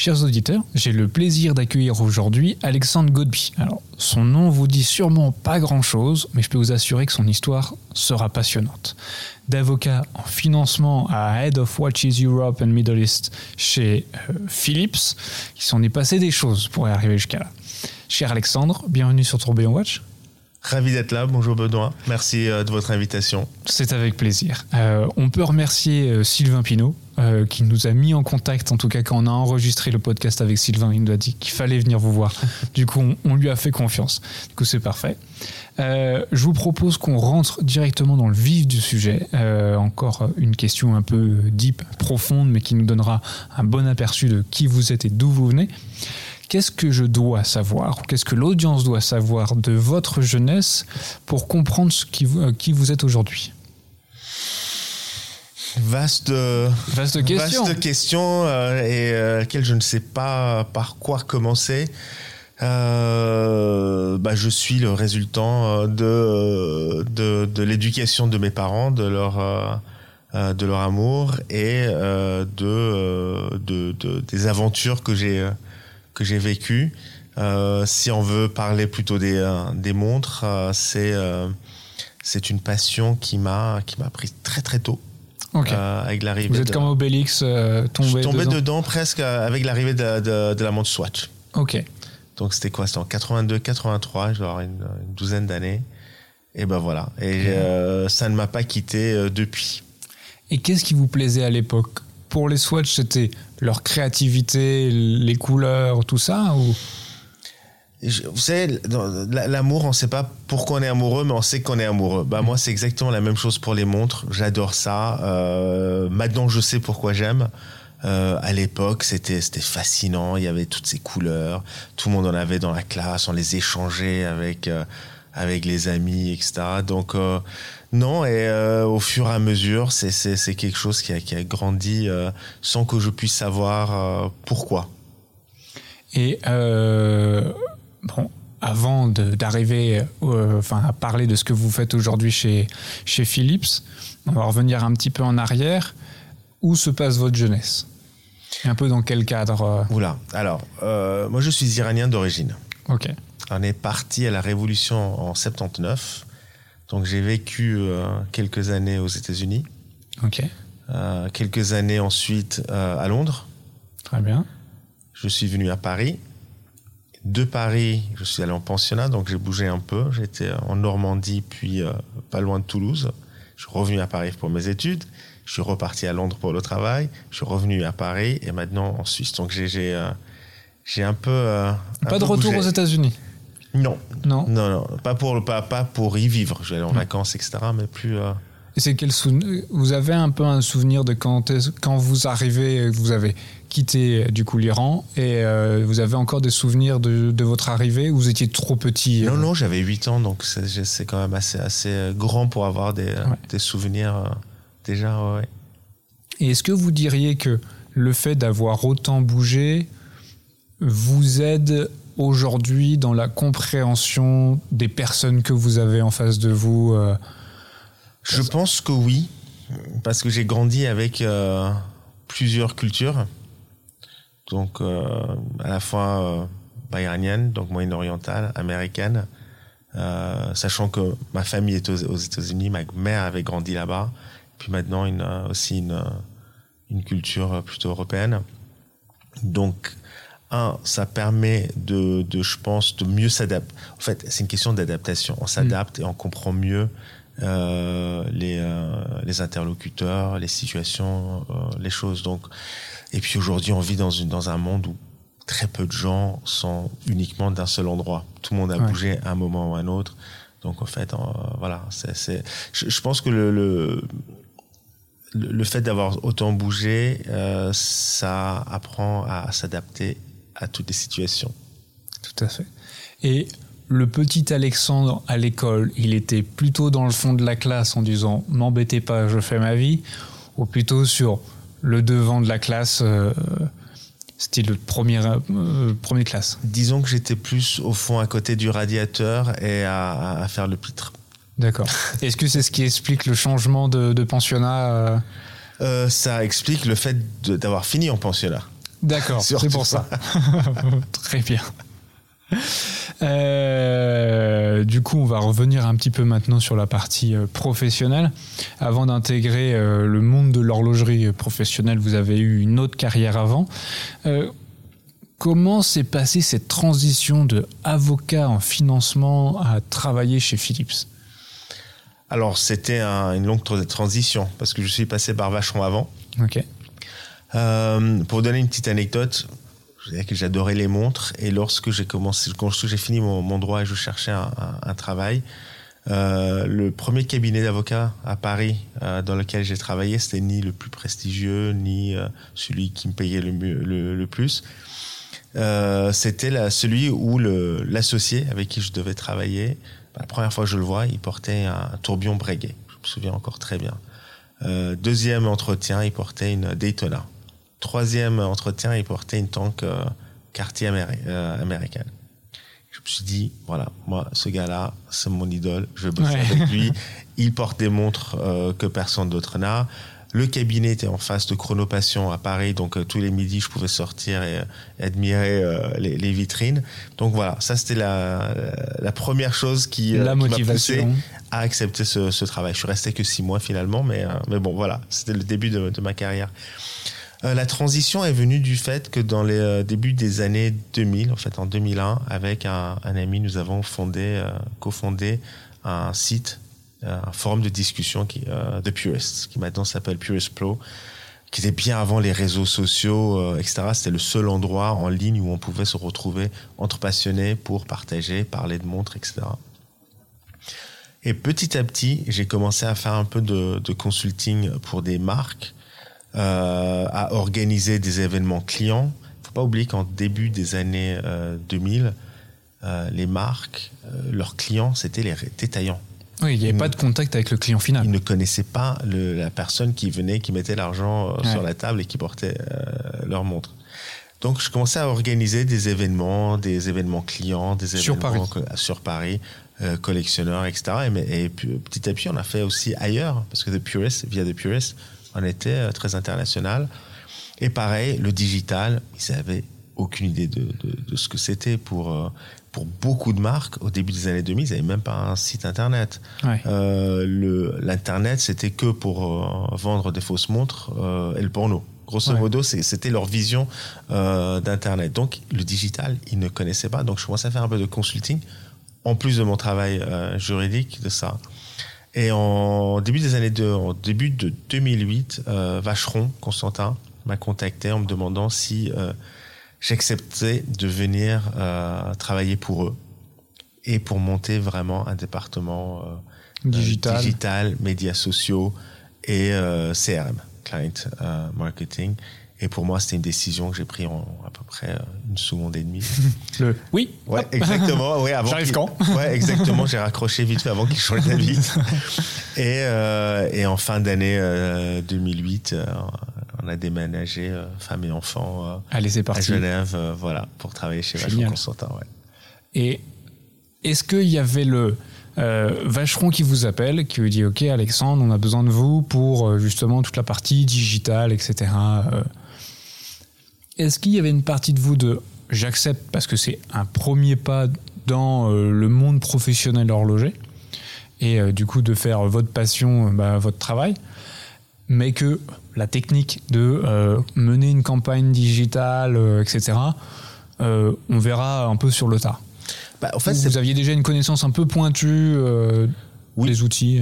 Chers auditeurs, j'ai le plaisir d'accueillir aujourd'hui Alexandre Godby. Alors, son nom vous dit sûrement pas grand-chose, mais je peux vous assurer que son histoire sera passionnante. D'avocat en financement à Head of Watches Europe and Middle East chez euh, Philips, il s'en est passé des choses pour y arriver jusqu'à là. Cher Alexandre, bienvenue sur Tourbillon Watch. Ravi d'être là. Bonjour Benoît. Merci euh, de votre invitation. C'est avec plaisir. Euh, on peut remercier euh, Sylvain Pinault, qui nous a mis en contact, en tout cas quand on a enregistré le podcast avec Sylvain, il nous a dit qu'il fallait venir vous voir. Du coup, on, lui a fait confiance. Du coup, c'est parfait. je vous propose qu'on rentre directement dans le vif du sujet. encore une question un peu deep, profonde, mais qui nous donnera un bon aperçu de qui vous êtes et d'où vous venez qu'est-ce que je dois savoir, qu'est-ce que l'audience doit savoir de votre jeunesse pour comprendre ce qui, vous, euh, qui vous êtes aujourd'hui? Vaste, vaste question, vaste question euh, et euh, laquelle je ne sais pas par quoi commencer. bah, je suis le résultant de, de, de l'éducation de mes parents, de leur, de leur amour et de, de, de, des aventures que j'ai que j'ai vécu. Euh, si on veut parler plutôt des, euh, des montres, euh, c'est c'est une passion qui m'a qui m'a pris très très tôt. avec l'arrivée. Vous êtes comme Obélix tombé, Je tombé dedans. presque avec l'arrivée de, de, la montre Swatch. Ok. Donc c'était quoi? C'était en 82, 83, genre une, une douzaine d'années. Et ben voilà. Et ça ne m'a pas quitté depuis. Et qu'est-ce qui vous plaisait à l'époque? Pour les Swatch, c'était leur créativité, les couleurs, tout ça ou? Vous savez, l'amour, on ne sait pas pourquoi on est amoureux, mais on sait qu'on est amoureux. Bah, moi, c'est exactement la même chose pour les montres. J'adore ça. Euh, maintenant, je sais pourquoi j'aime. Euh, à l'époque, c'était c'était fascinant. Il y avait toutes ces couleurs. Tout le monde en avait dans la classe. On les échangeait avec euh, avec les amis, etc. Donc euh, non, et euh, au fur et à mesure, c'est quelque chose qui a, qui a grandi euh, sans que je puisse savoir pourquoi. Et bon, avant d'arriver enfin, à parler de ce que vous faites aujourd'hui chez, chez Philips, on va revenir un petit peu en arrière. Où se passe votre jeunesse? Un peu dans quel cadre Oula, alors, moi je suis iranien d'origine. Ok. On est parti à la Révolution en 79. Donc j'ai vécu euh, quelques années aux États-Unis. Ok. Euh, quelques années ensuite euh, à Londres. Très bien. Je suis venu à Paris. De Paris, je suis allé en pensionnat, donc j'ai bougé un peu. J'étais en Normandie, puis pas loin de Toulouse. Je suis revenu à Paris pour mes études. Je suis reparti à Londres pour le travail. Je suis revenu à Paris et maintenant en Suisse. Donc j'ai j'ai un peu. pas de retour aux États-Unis. Non. Non. Non, non. Pas pour, pas, pas pour y vivre. Je vais aller en vacances, etc. Mais plus. Euh, Et c'est quel souvenir Vous avez un peu un souvenir de quand, quand vous arrivez, vous avez quitté du coup l'Iran et euh, vous avez encore des souvenirs de, de, votre arrivée Vous étiez trop petit Non, euh? non, j'avais 8 ans, donc c'est quand même assez, assez grand pour avoir des, des souvenirs déjà. Ouais. Et est-ce que vous diriez que le fait d'avoir autant bougé vous aide aujourd'hui dans la compréhension des personnes que vous avez en face de vous euh, Je pense que oui, parce que j'ai grandi avec euh, plusieurs cultures, donc euh, à la fois iranienne, donc moyen-orientale, américaine, sachant que ma famille est aux, États-Unis, ma mère avait grandi là-bas, puis maintenant une, aussi une, une culture plutôt européenne. Donc un, ça permet de, de je pense, de mieux s'adapter. En fait, c'est une question d'adaptation. On s'adapte et on comprend mieux euh, les, euh, les interlocuteurs, les situations, euh, les choses. Donc, et puis aujourd'hui, on vit dans, une, dans un monde où très peu de gens sont uniquement d'un seul endroit. Tout le monde a bougé à un moment ou à un autre. Donc en fait, voilà, c'est, je, je, pense que le, le, le fait d'avoir autant bougé, euh, ça apprend à s'adapter à toutes les situations. Tout à fait. Et le petit Alexandre à l'école, il était plutôt dans le fond de la classe en disant m'embêtez pas, je fais ma vie, ou plutôt sur le devant de la classe, euh, c'était le premier, euh, premier classe. Disons que j'étais plus au fond à côté du radiateur et à, faire le pitre. D'accord. Est-ce que c'est ce qui explique le changement de, pensionnat euh? Ça explique le fait d'avoir fini en pensionnat. D'accord, c'est pour ça. Très bien. Euh, du coup, on va revenir un petit peu maintenant sur la partie euh, professionnelle. Avant d'intégrer euh, le monde de l'horlogerie professionnelle, vous avez eu une autre carrière avant. comment s'est passée cette transition de avocat en financement à travailler chez Philips? Alors, c'était une longue transition parce que je suis passé par Vacheron avant. Ok. pour donner une petite anecdote, j'adorais les montres et lorsque j'ai commencé, quand j'ai fini mon, droit et je cherchais un, travail, euh, le premier cabinet d'avocats à Paris euh, dans lequel j'ai travaillé, c'était ni le plus prestigieux ni euh, celui qui me payait le plus. c'était celui où l'associé avec qui je devais travailler, bah, la première fois que je le vois, il portait un, tourbillon Breguet. Je me souviens encore très bien. deuxième entretien, il portait une Daytona troisième entretien, il portait une tank euh, quartier euh, américaine. Je me suis dit, voilà, moi, ce gars-là, c'est mon idole, je vais bosser avec lui. Il porte des montres euh, que personne d'autre n'a. Le cabinet était en face de Chronopassion à Paris, donc tous les midis, je pouvais sortir et, admirer les, vitrines. Donc voilà, ça c'était la, première chose qui, la m'a poussé à accepter ce, travail. Je suis resté que six mois finalement, mais, mais bon, voilà, c'était le début de, de ma carrière. Euh, la transition est venue du fait que dans les euh, débuts des années 2000, en fait en 2001, avec un, ami, nous avons fondé, euh, cofondé un site, un forum de discussion qui, de Purist, qui maintenant s'appelle Purist Pro, qui était bien avant les réseaux sociaux, etc. C'était le seul endroit en ligne où on pouvait se retrouver entre passionnés pour partager, parler de montres, etc. Et petit à petit, j'ai commencé à faire un peu de, de consulting pour des marques à organiser des événements clients. Il faut pas oublier qu'en début des années 2000, euh, euh, les marques, leurs clients, c'était les détaillants. Oui, il n'y avait pas de contact avec le client final. Ils ne connaissaient pas le, la personne qui venait, qui mettait l'argent sur la table et qui portait leur montre. Donc, je commençais à organiser des événements, des événements clients, des sur événements Paris. sur Paris, collectionneurs, etc. Et, et, petit à petit, on a fait aussi ailleurs, parce que The Purist, via The Purist, on était euh, très international. Et pareil, le digital, ils n'avaient aucune idée de, ce que c'était pour, euh, pour beaucoup de marques. Au début des années 2000, ils n'avaient même pas un site internet. Euh, L'internet, c'était que pour vendre des fausses montres et le porno. Grosso modo, c'était leur vision d'internet. Donc, le digital, ils ne connaissaient pas. Donc, je commençais à faire un peu de consulting, en plus de mon travail juridique, de ça. Et en début des années de, en début de 2008, euh, Vacheron, Constantin, m'a contacté en me demandant si euh, j'acceptais de venir euh, travailler pour eux et pour monter vraiment un département digital. digital, médias sociaux et CRM, client marketing. Et pour moi, c'était une décision que j'ai prise en à peu près euh, une seconde et demie. Le oui. Ouais, exactement. Ouais, avant J'arrive quand? Ouais, exactement. J'ai raccroché vite fait avant qu'il change d'avis. et, euh, et en fin d'année 2008, euh, on a déménagé, femme et enfants, Allez, c'est parti. à Genève, voilà, pour travailler chez Vacheron Constantin. Ouais. Et est-ce qu'il y avait le Vacheron qui vous appelle, qui vous dit Ok, Alexandre, on a besoin de vous pour justement toute la partie digitale, etc est-ce qu'il y avait une partie de vous de j'accepte parce que c'est un premier pas dans euh, le monde professionnel horloger et euh, du coup de faire votre passion, bah, votre travail, mais que la technique de euh, mener une campagne digitale, etc., on verra un peu sur le tas. Bah, en fait, vous aviez déjà une connaissance un peu pointue oui. des outils?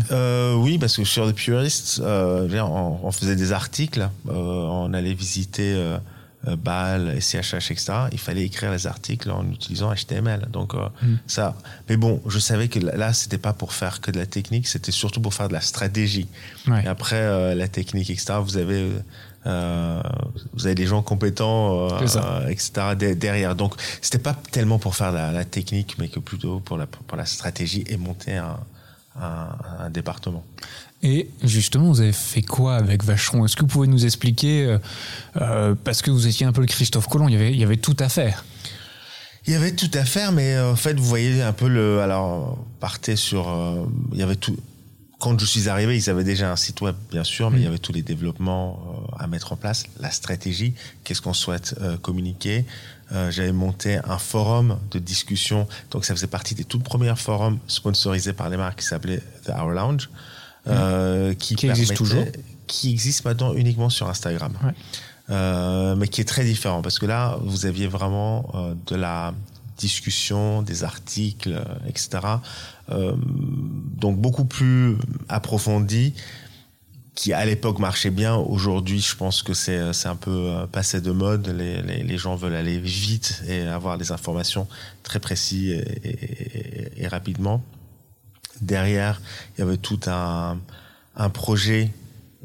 Oui, parce que sur The Purist, on, faisait des articles, on allait visiter euh, BAL, SCHH, etc., il fallait écrire les articles en utilisant HTML. Donc euh, mm. ça. Mais bon, je savais que là, c'était pas pour faire que de la technique, c'était surtout pour faire de la stratégie. Et après euh, la technique, etc., vous avez vous avez des gens compétents, etc. derrière. Donc c'était pas tellement pour faire la, la, technique, mais que plutôt pour la pour la stratégie et monter un, un, un département. Et justement, vous avez fait quoi avec Vacheron? Est-ce que vous pouvez nous expliquer, euh, euh, parce que vous étiez un peu le Christophe Colomb, il y avait, il y avait tout à faire il y avait tout à faire, mais euh, en fait, vous voyez un peu le. Alors, partez sur. il y avait tout. quand je suis arrivé, ils avaient déjà un site web, bien sûr, mais Mm. il y avait tous les développements à mettre en place, la stratégie, qu'est-ce qu'on souhaite euh, communiquer. Euh, J'avais monté un forum de discussion, donc ça faisait partie des tout premiers forums sponsorisés par les marques qui s'appelait The Hour Lounge, euh, qui. Qui existe toujours. Qui existe maintenant uniquement sur Instagram. Ouais. Euh, mais qui est très différent parce que là, vous aviez vraiment euh, de la discussion, des articles, etc. Donc beaucoup plus approfondi, qui à l'époque marchait bien. Aujourd'hui, je pense que c'est un peu passé de mode. Les, les, les gens veulent aller vite et avoir des informations très précises et, et- et rapidement. Derrière, il y avait tout un, projet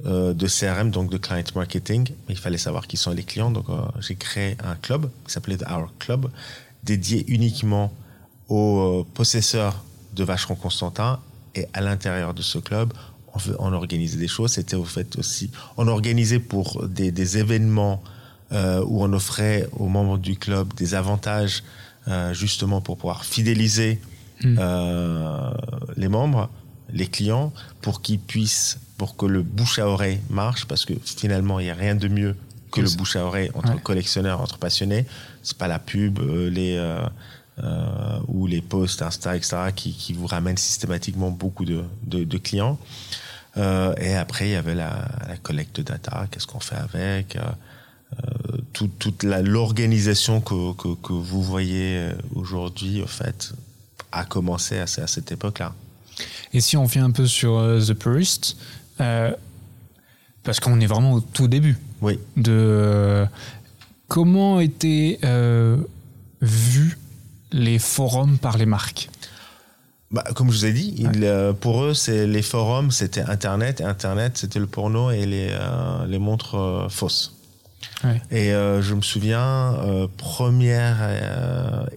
euh, de CRM, donc de client marketing. Il fallait savoir qui sont les clients. Donc, euh, j'ai créé un club qui s'appelait Our Club, dédié uniquement aux euh, possesseurs de Vacheron Constantin. Et à l'intérieur de ce club, on, organisait des choses. C'était au fait aussi, on organisait pour des, événements où on offrait aux membres du club des avantages, justement pour pouvoir fidéliser Mm. euh, les membres, les clients, pour qu'ils puissent, pour que le bouche à oreille marche, parce que finalement, il n'y a rien de mieux que le bouche à oreille entre Ouais. collectionneurs, entre passionnés. C'est pas la pub, euh, les euh, euh, ou les posts Insta, etc., qui, qui vous ramènent systématiquement beaucoup de, de, de clients. Euh, et après, il y avait la, la collecte de data, qu'est-ce qu'on fait avec, euh, euh, tout- toute la- l'organisation que, que, que vous voyez aujourd'hui, au fait, a commencé à, ce- à cette époque-là. Et si on vient un peu sur euh, The Purist, euh, parce qu'on est vraiment au tout début Oui. de euh, comment étaient vus les forums par les marques? Bah, comme je vous ai dit, il, pour eux, c'est les forums, c'était Internet. Et Internet, c'était le porno et les, les montres fausses. Ouais. Et je me souviens, première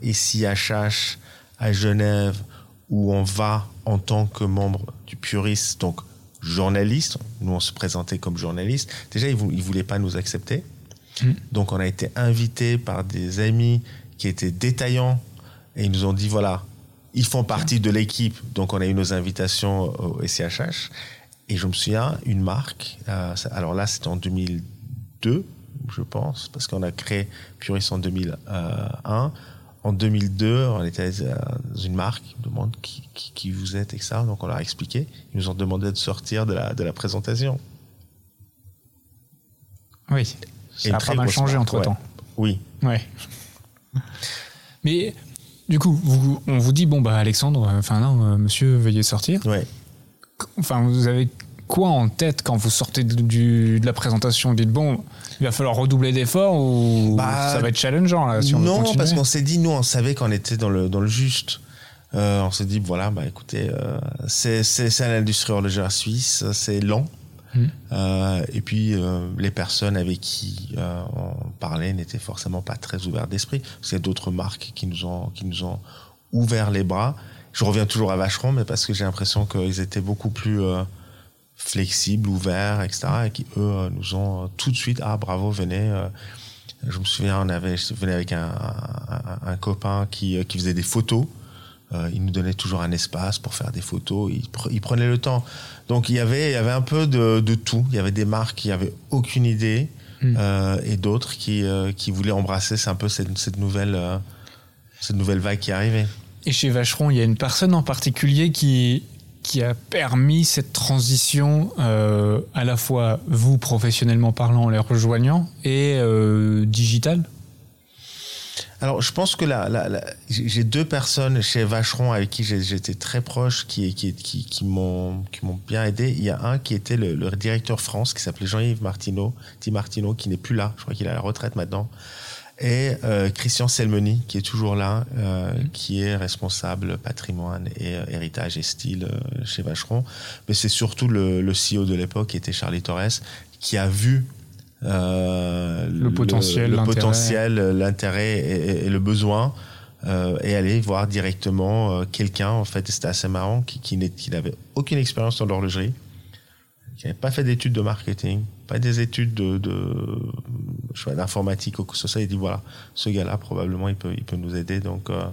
SIHH à Genève, où on va en tant que membre du Puriste, donc journaliste. Nous, on se présentait comme journaliste. Déjà, ils ne voulaient pas nous accepter. Mm. Donc, on a été invités par des amis qui étaient détaillants et ils nous ont dit voilà, ils font partie de l'équipe. Donc, on a eu nos invitations au SIHH. Et je me souviens, une marque, euh, alors là, c'était en 2002, je pense, parce qu'on a créé Puris en 2001. En 2002, on était dans une marque, ils nous demandent qui, qui, qui vous êtes, etc. Donc on leur a expliqué. Ils nous ont demandé de sortir de la, de la présentation. Oui, Et ça a très pas mal changé entre temps. Oui. Ouais. Mais du coup, vous- on vous dit bon bah Alexandre, euh, enfin non, euh, monsieur, veuillez sortir. Ouais. Enfin, vous avez quoi en tête quand vous sortez du- de la présentation? Vous dites bon, il va falloir redoubler d'efforts ou Bah, ça va être challengeant là si on non, parce qu'on s'est dit, nous, on savait qu'on était dans le, dans le juste. Euh, on s'est dit, voilà, bah écoutez, euh, c'est c'est- c'est l'industrie horlogère suisse, c'est lent. Mm. Euh, et puis, les personnes avec qui on parlait n'étaient forcément pas très ouvertes d'esprit. Parce qu'il y a d'autres marques qui nous, ont, qui nous ont ouvert les bras. Je reviens toujours à Vacheron, mais parce que j'ai l'impression qu'ils étaient beaucoup plus flexibles, ouverts, etc. Et qui, eux, euh, nous ont euh, tout de suite, ah bravo, venez. euh, je me souviens, on avait, je venais avec un, un, un copain qui, qui faisait des photos. Euh, il nous donnait toujours un espace pour faire des photos. Il, pre- il prenait le temps. Donc il y avait, il y avait un peu de, de tout. Il y avait des marques qui avaient aucune idée Mm. euh, et d'autres qui, euh, qui voulaient embrasser c'est un peu cette, cette nouvelle, cette nouvelle vague qui arrivait. Et chez Vacheron, il y a une personne en particulier qui, qui a permis cette transition, euh, à la fois vous, professionnellement parlant, en les rejoignant, et euh, digital? Alors, je pense que là, là, là, j'ai deux personnes chez Vacheron avec qui j'étais très proche, qui, qui, qui, qui m'ont bien aidé. Il y a un qui était le, le directeur France, qui s'appelait Jean-Yves Martineau, Di Martino, qui n'est plus là. Je crois qu'il est à la retraite maintenant. Et euh, Christian Selmeny, qui est toujours là, euh, qui est responsable patrimoine et euh, héritage et style chez Vacheron. Mais c'est surtout le, le CEO de l'époque, qui était Charlie Torres, qui a vu Le potentiel, le l'intérêt. potentiel, l'intérêt et, et- et le besoin et aller voir directement quelqu'un en fait c'était assez marrant qui, qui n'avait aucune expérience dans l'horlogerie qui n'avait pas fait d'études de marketing pas des études de, de je sais pas, d'informatique ou que ce soit il dit voilà ce gars là probablement il peut il peut nous aider donc, euh,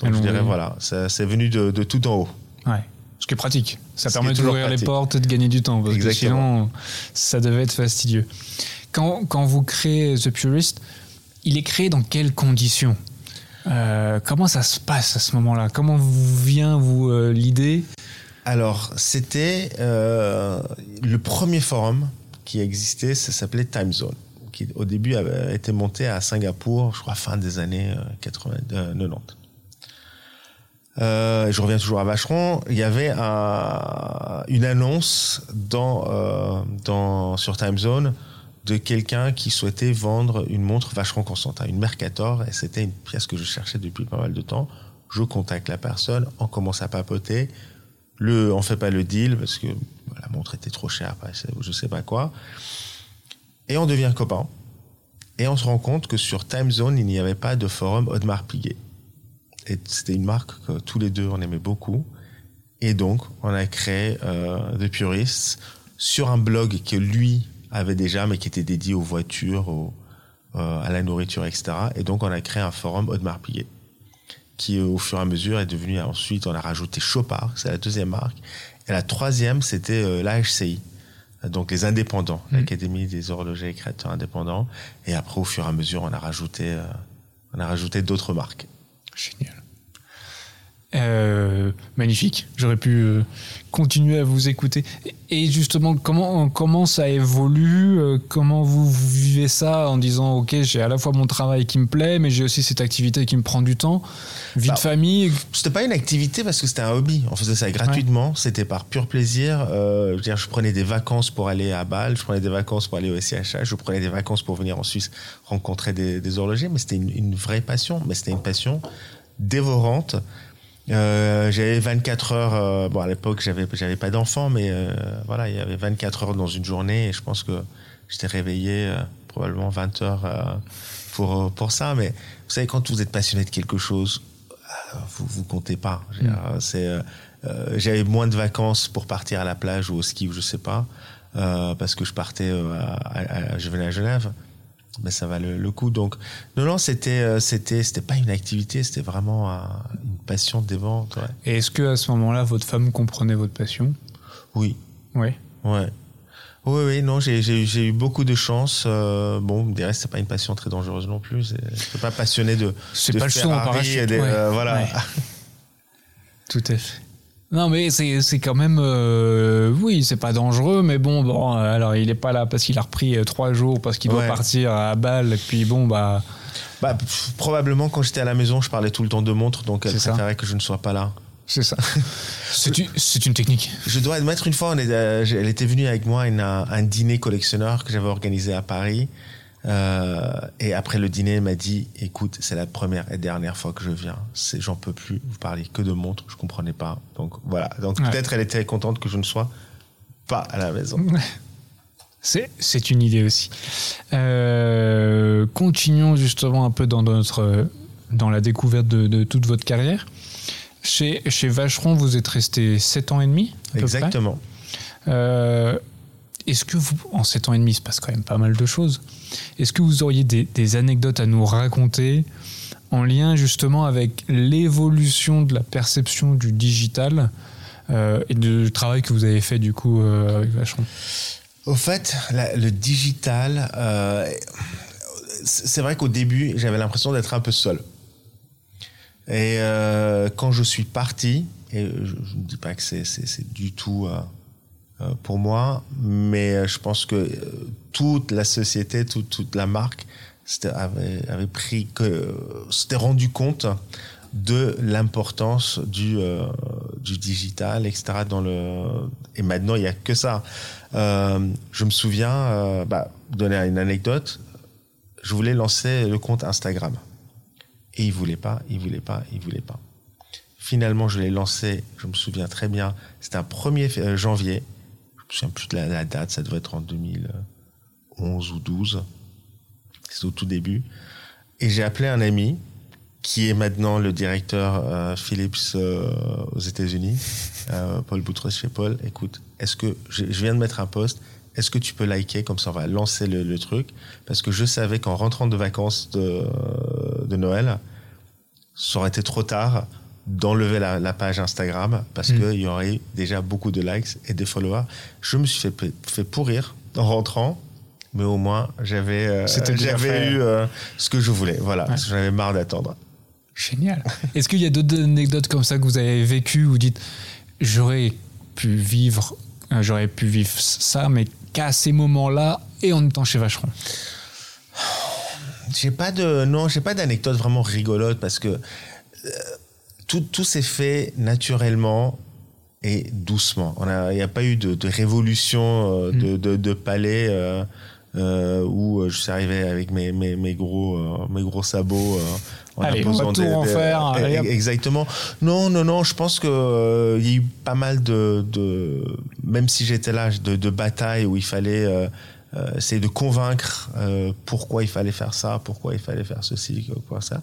donc je dirais voilà c'est venu de, de tout en haut Ouais. Ce qui est pratique. Ça Ce permet d'ouvrir les portes et de gagner du temps. Parce que Exactement. sinon, ça devait être fastidieux. Quand, quand vous créez The Purist, il est créé dans quelles conditions? Euh, Comment ça se passe à ce moment-là? Comment vous vient vous euh, l'idée? Alors, c'était le premier forum qui existait, ça s'appelait Time Zone, qui au début avait été monté à Singapour, je crois fin des années euh, 80, euh, 90. Euh, je reviens toujours à Vacheron. Il y avait un- une annonce euh, sur Time Zone de quelqu'un qui souhaitait vendre une montre Vacheron Constantin, une Mercator, et c'était une pièce que je cherchais depuis pas mal de temps. Je contacte la personne, on commence à papoter. Le, on fait pas le deal parce que la montre était trop chère, je sais pas quoi. Et on devient copains. Et on se rend compte que sur Time Zone, il n'y avait pas de forum Audemars Piguet. Et c'était une marque que tous les deux on aimait beaucoup. Et donc, on a créé euh, The Purists sur un blog que lui avait déjà, mais qui était dédié aux voitures, aux, euh, à la nourriture, etc. Et donc, on a créé un forum Audemars Piguet qui, au fur et à mesure, est devenu ensuite, on a rajouté Chopard, c'est la deuxième marque. Et la troisième, c'était euh, l'AHCI, donc les indépendants, Mhm. l'Académie des horlogers et créateurs indépendants. Et après, au fur et à mesure, on a rajouté, euh, on a rajouté d'autres marques. Génial. Euh, magnifique. J'aurais pu euh, continuer à vous écouter. Et justement, comment, comment ça évolue euh, Comment vous, vous vivez ça en disant Ok, j'ai à la fois mon travail qui me plaît, mais j'ai aussi cette activité qui me prend du temps Vie Bah, de famille C'était pas une activité parce que c'était un hobby. On faisait ça gratuitement. C'était par pur plaisir. Je, veux dire, je prenais des vacances pour aller à Bâle. Je prenais des vacances pour aller au SCHH. Je prenais des vacances pour venir en Suisse rencontrer des, des horlogers. Mais c'était une, une vraie passion. Mais c'était une passion dévorante. Euh, j'avais 24 heures. euh, bon, à l'époque, j'avais j'avais pas d'enfant, mais euh, voilà, il y avait 24 heures dans une journée et je pense que j'étais réveillé probablement 20 heures pour pour ça. Mais vous savez, quand vous êtes passionné de quelque chose, vous vous comptez pas. Dire, C'est j'avais moins de vacances pour partir à la plage ou au ski ou je sais pas parce que je partais à, à- à- je venais à Genève mais ça va le, le coup donc non non c'était c'était c'était pas une activité c'était vraiment un- une passion des ventes ouais. Et est-ce que à ce moment-là, votre femme comprenait votre passion? Oui Oui. ouais oui oui non j'ai eu- beaucoup de chance euh, bon dirait que c'est pas une passion très dangereuse non plus je suis pas passionné de C'est pas le saut en parachute. des- ouais. euh, voilà Ouais. Tout à fait. Non, mais c'est quand même. euh, oui, c'est pas dangereux, mais bon, bon, alors il est pas là parce qu'il a repris euh, trois jours, parce qu'il doit Ouais. partir à Bâle, et puis bon, bah. Bah, pff, probablement quand j'étais à la maison, je parlais tout le temps de montre, donc elle ça. préférait que je ne sois pas là. C'est ça. c'est une, c'est une technique. Je dois admettre une fois, on est, euh, elle était venue avec moi à un, un dîner collectionneur que j'avais organisé à Paris. Euh, et après le dîner, elle m'a dit "Écoute, c'est la première et dernière fois que je viens. C'est, j'en peux plus. Vous parlez que de montres. Je comprenais pas. Donc voilà. Donc Ouais. peut-être elle était contente que je ne sois pas à la maison. C'est, une idée aussi. Euh, continuons justement un peu dans notre dans la découverte de, de toute votre carrière. Chez, chez Vacheron, vous êtes resté 7 ans et demi à Exactement. Euh, Est-ce que vous, en 7 ans et demi, il se passe quand même pas mal de choses. Est-ce que vous auriez des, des anecdotes à nous raconter en lien justement avec l'évolution de la perception du digital euh, et du travail que vous avez fait du coup avec Vacheron? Au fait, le digital, euh, c'est vrai qu'au début, j'avais l'impression d'être un peu seul. Et euh, quand je suis parti, et je ne dis pas que c'est- du tout euh, pour moi, mais je pense que toute la société, toute, toute la marque avait, avait pris s'était rendu compte de l'importance du euh, du digital, etc. Dans le et maintenant il y a que ça. Euh, je me souviens, euh, bah, donner une anecdote. Je voulais lancer le compte Instagram et il voulait pas, il voulait pas, il voulait pas. Finalement, je l'ai lancé. Je me souviens très bien. C'était un 1er f- euh, janvier. Je me souviens plus de la, la date. Ça devait être en 2011 ou 12. C'était au tout début. Et j'ai appelé un ami qui est maintenant le directeur euh, Philips euh, aux États-Unis, euh, Paul Boutros chez Paul. Écoute, est-ce que je, je viens de mettre un post Est-ce que tu peux liker comme ça on va lancer le, le truc? Parce que je savais qu'en rentrant de vacances de, de Noël, ça aurait été trop tard d'enlever la, page Instagram parce mm. qu'il y aurait déjà beaucoup de likes et de followers. Je me suis fait, fait pourrir en rentrant, mais au moins j'avais euh, j'avais eu euh, ce que je voulais. Voilà, j'avais marre d'attendre. Génial. Est-ce qu'il y a d'autres anecdotes comme ça que vous avez vécues où vous dites j'aurais pu vivre euh, j'aurais pu vivre ça, mais qu'à ces moments-là et en étant chez Vacheron? J'ai pas de non, j'ai pas d'anecdote vraiment rigolote parce que tout, tout s'est fait naturellement et doucement. Il n'y a, pas eu de, de révolution euh, mm. de, de, de, palais euh, euh, où je suis arrivé avec mes, mes, mes gros, euh, mes gros sabots. En Allez, on va tout en faire. Exactement. Non, non, non. Je pense que il y a eu pas mal de, de même si j'étais là, de, de batailles où il fallait essayer de convaincre pourquoi il fallait faire ça, pourquoi il fallait faire ceci, quoi ça.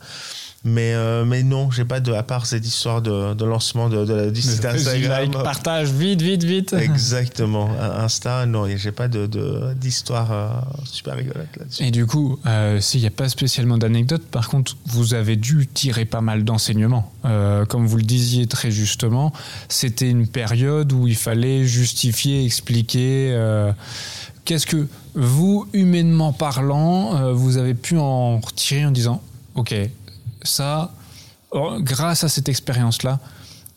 Mais, euh, mais non, j'ai pas de, à part cette histoire de, de lancement de, de, du site Instagram. Like, partage, vite, vite, vite. Exactement. Insta, non, j'ai pas de, d'histoire euh, super rigolote là-dessus. Et du coup, euh, s'il n'y a pas spécialement d'anecdote, par contre, vous avez dû tirer pas mal d'enseignements. Euh, comme vous le disiez très justement, c'était une période où il fallait justifier, expliquer. Euh, Qu'est-ce que vous, humainement parlant, vous avez pu en retirer en disant, OK, ça, grâce à cette expérience-là,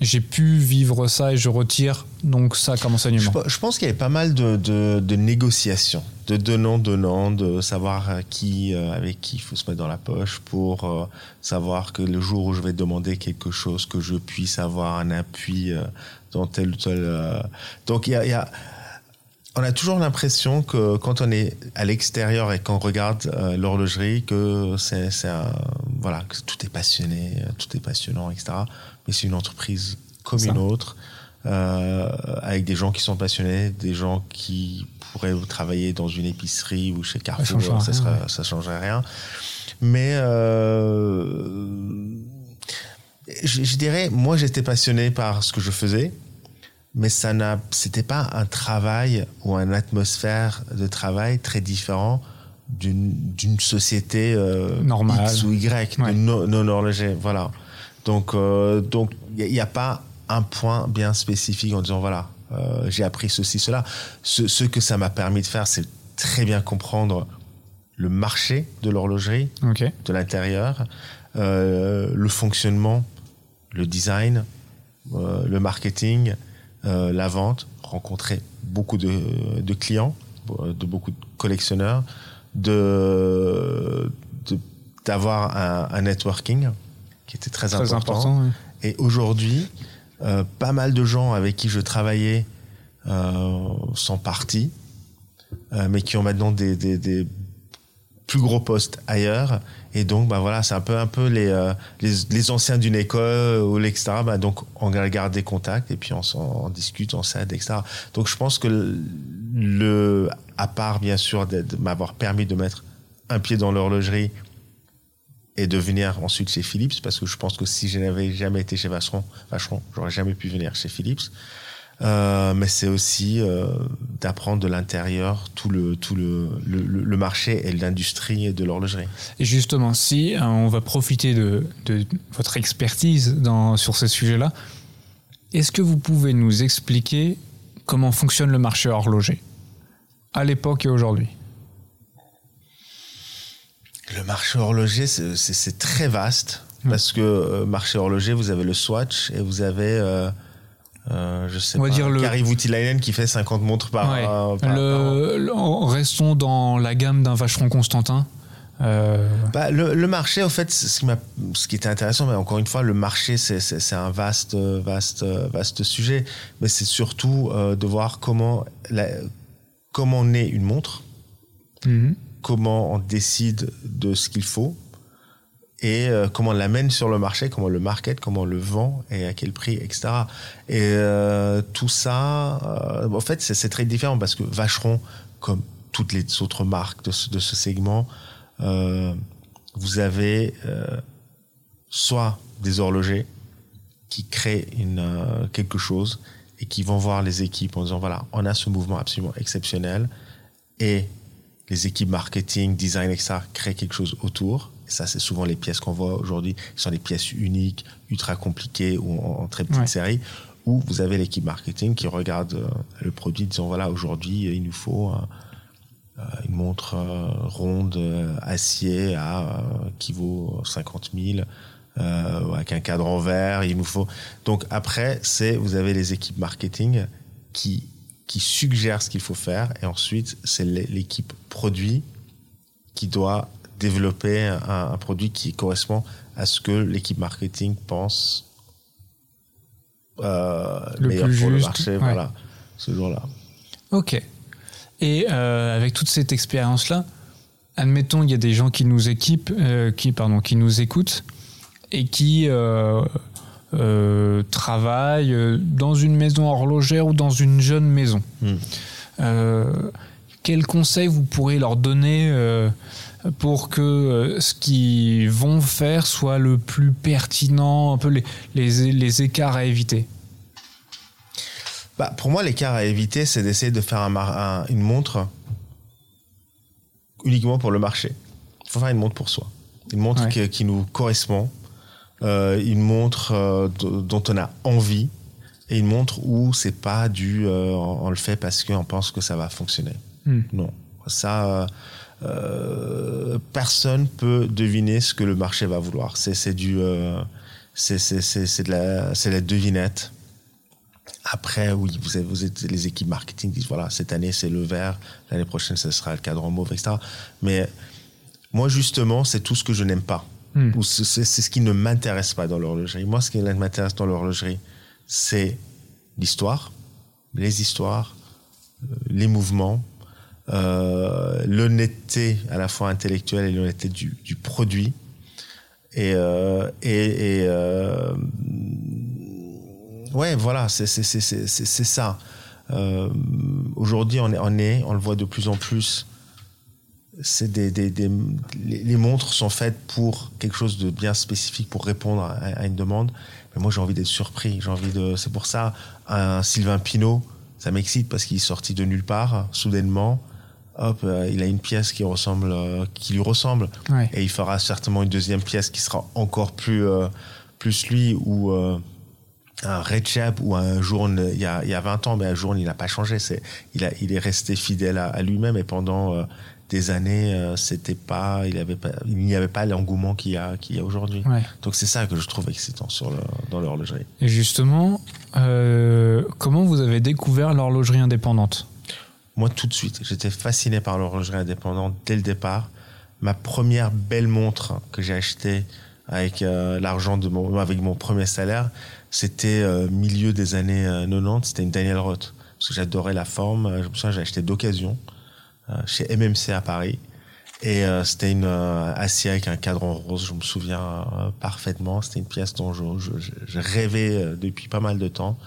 j'ai pu vivre ça et je retire donc ça comme enseignement. Je, pense qu'il y avait pas mal de, de, négociations, de donnant-donnant, de savoir qui, euh, avec qui il faut se mettre dans la poche pour euh, savoir que le jour où je vais demander quelque chose, que je puisse avoir un appui euh, dans tel ou tel. donc il y a on a toujours l'impression que quand on est à l'extérieur et qu'on regarde euh, l'horlogerie, que c'est, voilà, que tout est passionné, tout est passionnant, etc. Mais c'est une entreprise comme une autre, euh, avec des gens qui sont passionnés, des gens qui pourraient travailler dans une épicerie ou chez Carrefour, ça, ne ça changerait rien. Mais euh, je, je dirais, moi j'étais passionné par ce que je faisais mais ça n'a, c'était pas un travail ou une atmosphère de travail très différent d'une société euh, normale X ou Y, non, non horloger, voilà. Donc euh, donc il n'y a, pas un point bien spécifique en disant voilà euh, j'ai appris ceci cela. Ce, ce que ça m'a permis de faire, c'est très bien comprendre le marché de l'horlogerie, de l'intérieur, euh, le fonctionnement, le design, le marketing, euh, la vente, rencontrer beaucoup de, clients, de beaucoup de collectionneurs, de d'avoir un, networking qui était très, important. Et aujourd'hui, euh, pas mal de gens avec qui je travaillais euh, sont partis, mais qui ont maintenant des, des plus gros postes ailleurs et donc, bah voilà, c'est un peu, un peu les, euh, les, anciens d'une école ou l'extra. Bah donc, on garde des contacts et puis on, discute, on s'aide, etc. Donc, je pense que le, à part bien sûr de, m'avoir permis de mettre un pied dans l'horlogerie et de venir ensuite chez Philips, parce que je pense que si je n'avais jamais été chez Vacheron, Vacheron, j'aurais jamais pu venir chez Philips. Euh, mais c'est aussi euh, d'apprendre de l'intérieur tout le tout le, le, le marché et l'industrie de l'horlogerie. Et justement, si euh, on va profiter de, de votre expertise dans, sur ce sujet-là, est-ce que vous pouvez nous expliquer comment fonctionne le marché horloger à l'époque et aujourd'hui? Le marché horloger, c'est très vaste mmh. parce que marché horloger, vous avez le Swatch et vous avez euh, je sais on va pas, dire le Kari Voutilainen qui fait 50 montres par, ouais. euh, par, le, par Restons dans la gamme d'un Vacheron Constantin. Euh... Bah, le, le, marché, en fait, ce qui, ce qui était intéressant, mais encore une fois, le marché, c'est un vaste, vaste, vaste sujet. Mais c'est surtout euh, de voir comment, la, comment naît une montre, mm -hmm. comment on décide de ce qu'il faut, et euh, comment on l'amène sur le marché, comment on le market, comment on le vend et à quel prix, etc. Et euh, tout ça, euh, en fait, c'est très différent parce que Vacheron, comme toutes les autres marques de ce, de ce segment, euh, vous avez euh, soit des horlogers qui créent une, euh, quelque chose et qui vont voir les équipes en disant voilà, on a ce mouvement absolument exceptionnel et les équipes marketing, design, etc. créent quelque chose autour ça, c'est souvent les pièces qu'on voit aujourd'hui, qui sont des pièces uniques, ultra compliquées ou en, très petite série, où vous avez l'équipe marketing qui regarde euh, le produit, disant voilà, aujourd'hui, il nous faut euh, une montre euh, ronde acier à, qui vaut 50 000. avec un cadre vert, il nous faut. Donc après, c'est vous avez les équipes marketing qui qui suggèrent ce qu'il faut faire, et ensuite c'est l'équipe produit qui doit développer un, produit qui correspond à ce que l'équipe marketing pense euh, le meilleur pour le marché. Voilà, ce jour-là. Ok. Et euh, avec toute cette expérience-là, admettons, il y a des gens qui nous équipent, euh, qui, pardon, qui nous écoutent et qui travaillent dans une maison horlogère ou dans une jeune maison. Hmm. quel conseil vous pourrez leur donner pour que euh, ce qu'ils vont faire soit le plus pertinent, un peu les, les, écarts à éviter bah, Pour moi, l'écart à éviter, c'est d'essayer de faire un, une montre uniquement pour le marché. Il faut faire une montre pour soi. Une montre qui, nous correspond, euh, une montre euh, dont on a envie, et une montre où c'est pas du on, le fait parce qu'on pense que ça va fonctionner. Hmm. Non. Ça, euh, personne peut deviner ce que le marché va vouloir. C'est du, euh, c'est de la, c'est la devinette. Après, oui, vous, avez, vous êtes, les équipes marketing disent voilà, cette année c'est le vert, l'année prochaine ce sera le cadre en mauve, etc. Mais moi, justement, c'est tout ce que je n'aime pas. Hmm. C'est ce qui ne m'intéresse pas dans l'horlogerie. Moi, ce qui m'intéresse dans l'horlogerie, c'est l'histoire, les histoires, euh, les mouvements, euh, l'honnêteté à la fois intellectuelle et l'honnêteté du, du, produit. Et, euh, et, et euh, ouais, voilà, c'est ça. Euh, Aujourd'hui, on est, on est, on le voit de plus en plus. C'est des, des, des les, montres sont faites pour quelque chose de bien spécifique pour répondre à, une demande. Mais moi, j'ai envie d'être surpris. J'ai envie de. C'est pour ça un Sylvain Pinot, ça m'excite parce qu'il est sorti de nulle part soudainement hop, euh, il a une pièce qui ressemble, euh, qui lui ressemble, et il fera certainement une deuxième pièce qui sera encore plus, euh, plus lui ou un Red ou un Journe il y a, il y a 20 ans, mais un Journe il n'a pas changé. C'est, il a, il est resté fidèle à, lui-même et pendant des années, c'était pas, il avait pas, il n'y avait pas l'engouement qu'il y a, qu'il y a aujourd'hui. Donc c'est ça que je trouve excitant sur le, dans l'horlogerie. Et justement, comment vous avez découvert l'horlogerie indépendante? Moi, tout de suite, j'étais fasciné par l'horlogerie indépendante dès le départ. Ma première belle montre que j'ai achetée avec euh, l'argent de mon, avec mon premier salaire, c'était euh, milieu des années 90. Euh, c'était une Daniel Roth parce que j'adorais la forme. Je me souviens, j'ai acheté d'occasion chez MMC à Paris. Et c'était une acier avec un cadran rose, je me souviens parfaitement. C'était une pièce dont je, je, je rêvais depuis pas mal de temps.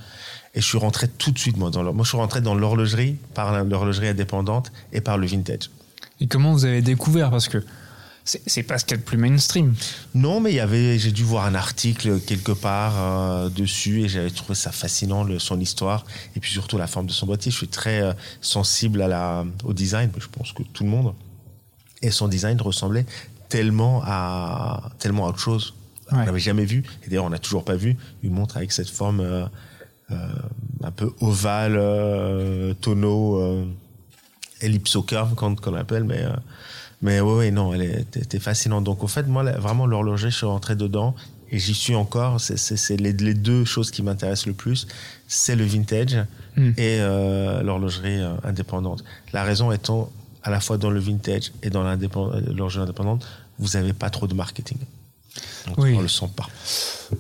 Et je suis rentré tout de suite, moi, dans moi, je suis rentré dans l'horlogerie par l'horlogerie indépendante et par le vintage. Et comment vous avez découvert? Parce que c'est pas ce qu'il y a de plus mainstream. Non, mais il y avait, j'ai dû voir un article quelque part euh, dessus et j'avais trouvé ça fascinant, le, son histoire et puis surtout la forme de son boîtier. Je suis très euh, sensible à la, au design, je pense que tout le monde. Et son design ressemblait tellement à, tellement à autre chose. On n'avait jamais vu, et d'ailleurs on n'a toujours pas vu une montre avec cette forme euh, un peu ovale, euh, tonneau, euh, ellipsocurve qu'on qu'on appelle, mais mais ouais, non, elle était fascinante. Donc, au fait, moi, vraiment, l'horloger, je suis rentré dedans et j'y suis encore. C'est les, les, deux choses qui m'intéressent le plus. C'est le vintage hmm. et l'horlogerie indépendante. La raison étant, à la fois dans le vintage et dans l'horlogerie indépendante, vous n'avez pas trop de marketing. Donc, oui. on le sent pas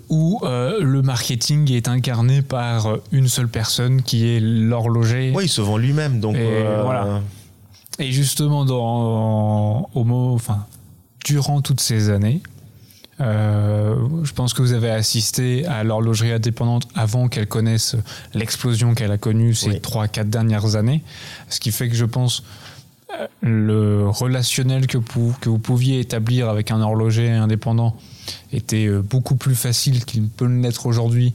où euh, le marketing est incarné par une seule personne qui est l'horloger. Oui, il se vend lui-même. Donc et, euh, voilà. Et justement, dans, au mot, enfin, durant toutes ces années, euh, je pense que vous avez assisté à l'horlogerie indépendante avant qu'elle connaisse l'explosion qu'elle a connue ces trois, quatre dernières années. Ce qui fait que je pense le relationnel que, que vous pouviez établir avec un horloger indépendant était euh, beaucoup plus facile qu'il peut l'être aujourd'hui.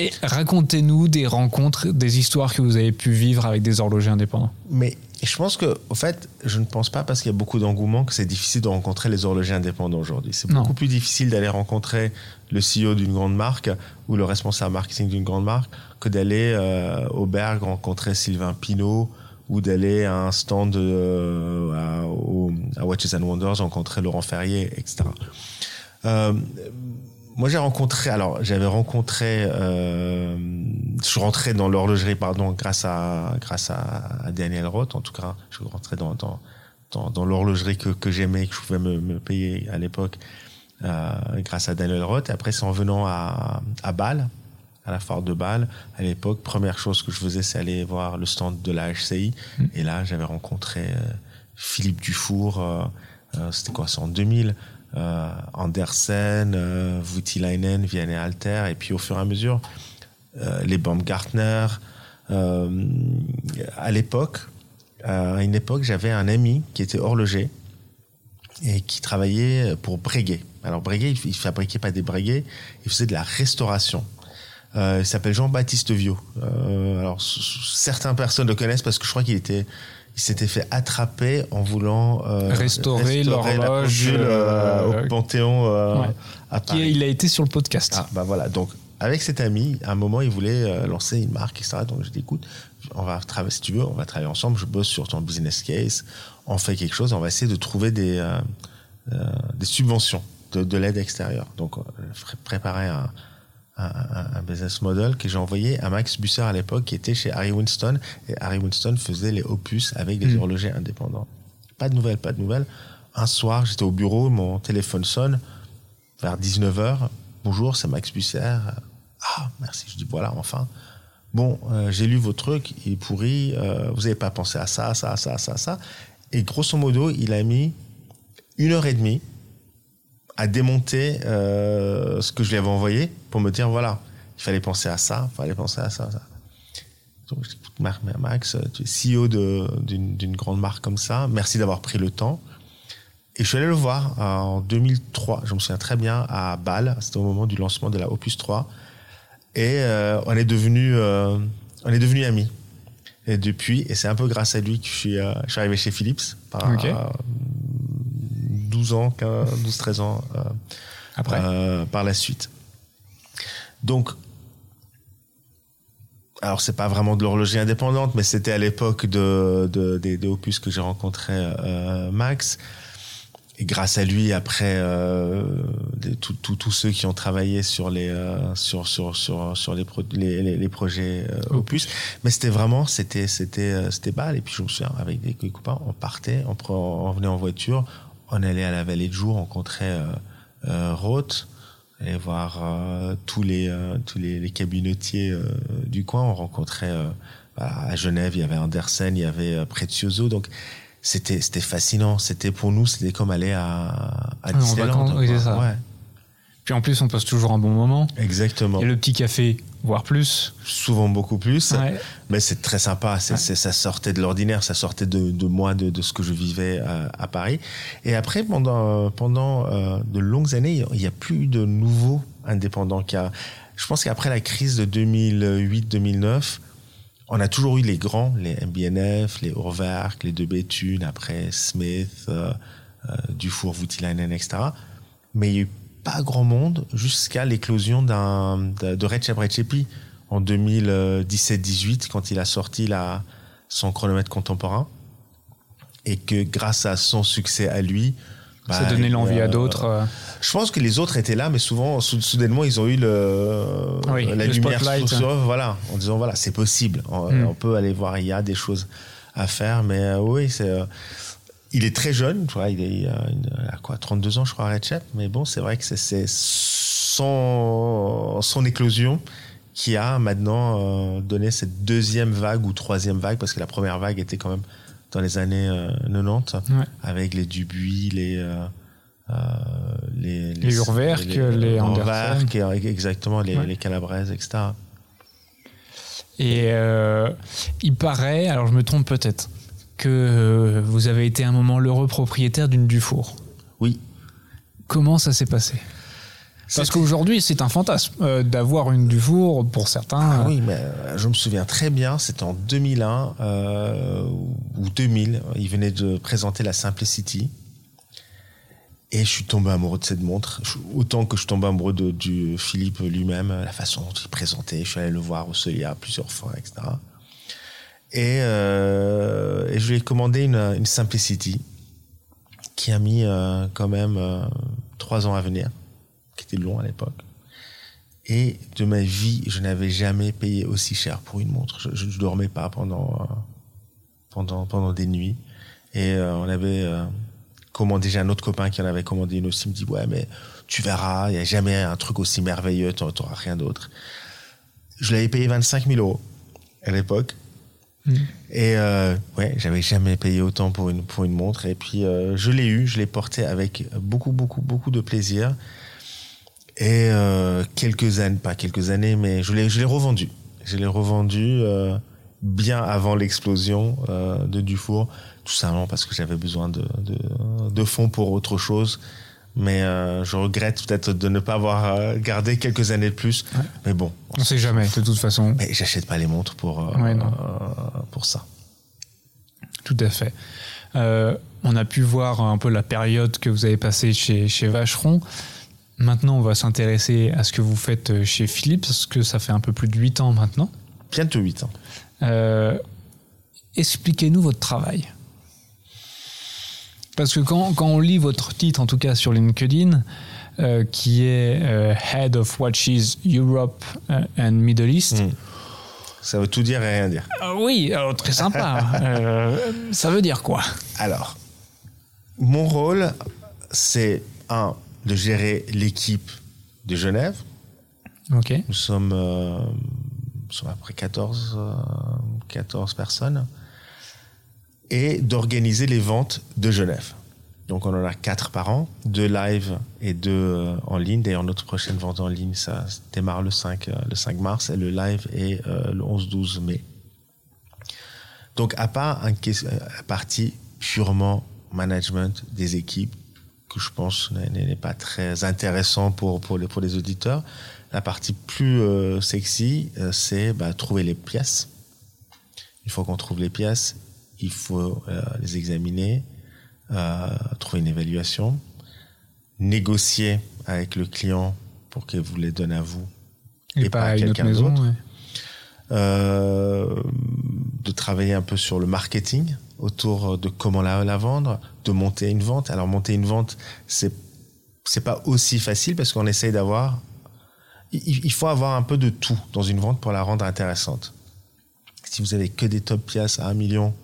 Et racontez-nous des rencontres, des histoires que vous avez pu vivre avec des horlogers indépendants. Mais je pense que, au fait, je ne pense pas parce qu'il y a beaucoup d'engouement que c'est difficile de rencontrer les horlogers indépendants aujourd'hui. C'est beaucoup plus difficile d'aller rencontrer le CEO d'une grande marque ou le responsable marketing d'une grande marque que d'aller euh, au Berg rencontrer Sylvain Pinault ou d'aller à un stand euh, à, Watches and Wonders rencontrer Laurent Ferrier, etc. Euh, moi, j'ai rencontré, alors j'avais rencontré, euh, je rentré dans l'horlogerie, pardon, grâce à grâce à, Daniel Roth. En tout cas, je rentré dans dans dans, dans l'horlogerie que que j'aimais, que je pouvais me, me payer à l'époque, euh, grâce à Daniel Roth. Et après, c'est en venant à à Bâle, à la foire de Bâle, à l'époque, première chose que je faisais, c'est aller voir le stand de la HCI. Mm. Et là, j'avais rencontré euh, Philippe Dufour. Euh, euh, c'était quoi, c'est en 2000 euh, Andersen, euh, Voutilainen, Vianney Alter, et puis au fur et à mesure, les Baumgartner. À l'époque, à une époque, j'avais un ami qui était horloger et qui travaillait pour Breguet. Alors Breguet, il fabriquait pas des Breguet, il faisait de la restauration. Euh, il s'appelle Jean-Baptiste Viau. Euh, alors certaines personnes le connaissent parce que je crois qu'il était il s'était fait attraper en voulant euh, restaurer, l'horloge euh, au Panthéon euh, à Paris. il a été sur le podcast. Ah, bah voilà. Donc avec cet ami, à un moment, il voulait lancer une marque, etc. Donc je dis écoute, on va travailler si tu veux, on va travailler ensemble. Je bosse sur ton business case, on fait quelque chose, on va essayer de trouver des des subventions de, de l'aide extérieure. Donc préparer un un, business model que j'ai envoyé à Max Busser à l'époque, qui était chez Harry Winston. Et Harry Winston faisait les opus avec des mm. horlogers indépendants. Pas de nouvelles, pas de nouvelles. Un soir, j'étais au bureau, mon téléphone sonne vers 19h. Bonjour, c'est Max Busser. Ah, merci. Je dis voilà, enfin. Bon, euh, j'ai lu vos trucs, il est pourri. Euh, vous n'avez pas pensé à ça, ça, ça, ça, ça. Et grosso modo, il a mis une heure et demie à démonter euh, ce que je lui avais envoyé pour me dire voilà, il fallait penser à ça, il fallait penser à ça. ça. Donc je dis Max, tu es CEO d'une grande marque comme ça, merci d'avoir pris le temps. Et je suis allé le voir euh, en 2003, je me souviens très bien, à Bâle, c'était au moment du lancement de la Opus 3. Et euh, on est devenu euh, on est devenu amis. Et depuis, et c'est un peu grâce à lui que je suis, je suis arrivé chez Philips par, 12 ans, 12, 13 ans euh, Après. Euh, par la suite. Donc, alors c'est pas vraiment de l'horlogerie indépendante, mais c'était à l'époque de, de, des, opus que j'ai rencontré euh, Max. Et grâce à lui, après, euh, tous ceux qui ont travaillé sur les euh, sur sur sur sur les les, les, projets opus, mais c'était vraiment c'était c'était c'était balle. Et puis je me souviens avec des copains, on partait, on, on venait en voiture, on allait à la Vallée de Jour, on rencontrait euh, euh, Roth, et voir euh, tous les euh, tous les, les cabinetiers du coin. On rencontrait à Genève, il y avait Andersen, il y avait Prezioso, donc c'était c'était fascinant. C'était pour nous, c'était comme aller à à Disneyland. Oui, c'est ça. Ouais. Puis en plus, on passe toujours un bon moment. Exactement. Et le petit café, voire plus. Souvent beaucoup plus. Mais c'est très sympa. C'est, ça sortait de l'ordinaire, ça sortait de, de moi, de, de, ce que je vivais à, à, Paris. Et après, pendant, pendant euh, de longues années, il n'y a plus de nouveaux indépendants. Car je pense qu'après la crise de 2008-2009, on a toujours eu les grands, les MBNF, les Urwerk, les De Béthune, après Smith, euh, euh, Dufour, Voutilainen, etc. Mais il y a eu pas grand monde jusqu'à l'éclosion d'un de Recep Recepi en 2017-18 quand il a sorti la, son chronomètre contemporain et que grâce à son succès à lui ça bah, donnait l'envie à d'autres. Euh. Je pense que les autres étaient là, mais souvent, soudainement, ils ont eu le, la lumière sur eux, voilà, en disant voilà, c'est possible, on, hmm. peut aller voir, il y a des choses à faire, mais euh, oui, c'est. Euh, il est très jeune, tu vois, il est à quoi 32 ans, je crois, Recep. Mais bon, c'est vrai que c'est son, son éclosion qui a maintenant euh, donné cette deuxième vague ou troisième vague, parce que la première vague était quand même dans les années 90, euh, avec les Dubuis, les... Euh, les, les, les Urwerk, les, les exactement, les, les Calabraises, etc. Et il paraît, alors je me trompe peut-être, que euh, vous avez été un moment l'heureux propriétaire d'une Dufour. Oui. Comment ça s'est passé? Parce qu'aujourd'hui, c'est un fantasme euh, d'avoir une Dufour pour certains. Ah oui, mais euh, je me souviens très bien, c'était en 2001 euh, ou 2000. Il venait de présenter la Simplicity. Et je suis tombé amoureux de cette montre. Autant que je suis tombé amoureux de, du Philippe lui-même, la façon dont il présentait. Je suis allé le voir au Celia plusieurs fois, etc. Et, euh, et je lui ai commandé une, Simplicity qui a mis euh, quand même euh, trois ans à venir qui était long à l'époque. Et de ma vie, je n'avais jamais payé aussi cher pour une montre. Je ne dormais pas pendant, pendant, pendant des nuits. Et on avait commandé, j'ai un autre copain qui en avait commandé une aussi, il me dit, ouais, mais tu verras, il n'y a jamais un truc aussi merveilleux, tu n'auras rien d'autre. Je l'avais payé 25 000 euros à l'époque. Mmh. Et euh, ouais, j'avais jamais payé autant pour une, pour une montre. Et puis, euh, je l'ai eu, je l'ai porté avec beaucoup, beaucoup, beaucoup de plaisir. Et euh, quelques années, pas quelques années, mais je l'ai, revendu. Je l'ai revendu euh, bien avant l'explosion de Dufour, tout simplement parce que j'avais besoin de, de, fonds pour autre chose. Mais euh, je regrette peut-être de ne pas avoir euh, gardé quelques années de plus. Ouais. Mais bon, on ne sait jamais de toute façon. Mais j'achète pas les montres pour euh, ouais, pour ça. Tout à fait. on a pu voir un peu la période que vous avez passée chez chez Vacheron. Maintenant, on va s'intéresser à ce que vous faites chez Philips, parce que ça fait un peu plus de 8 ans maintenant. Bientôt 8 ans. Expliquez-nous votre travail. Parce que quand, quand, on lit votre titre, en tout cas sur LinkedIn, euh, qui est euh, Head of Watches Europe euh, and Middle East, mmh. ça veut tout dire et rien dire. oui, alors très sympa. ça veut dire quoi? Alors, mon rôle, c'est un de gérer l'équipe de Genève. Ok. Nous sommes, euh, nous sommes à peu près 14, euh, 14 personnes. Et d'organiser les ventes de Genève. Donc on en a quatre par an, deux live et deux euh, en ligne. D'ailleurs notre prochaine vente en ligne, ça démarre le 5, le 5 mars et le live est euh, le 11-12 mai. Donc à part un, la partie purement management des équipes, que je pense n'est pas très intéressant pour, pour, les, pour les auditeurs. La partie plus euh, sexy, euh, c'est bah, trouver les pièces. Une fois qu'on trouve les pièces, il faut euh, les examiner, trouver une évaluation, négocier avec le client pour qu'il vous les donne à vous et, et pas à quelqu'un d'autre. Ouais. de travailler un peu sur le marketing autour de comment la, la vendre, de monter une vente. Alors monter une vente, c'est c'est pas aussi facile parce qu'on essaye d'avoir. Il, il, faut avoir un peu de tout dans une vente pour la rendre intéressante. Si vous avez que des top pièces à un million,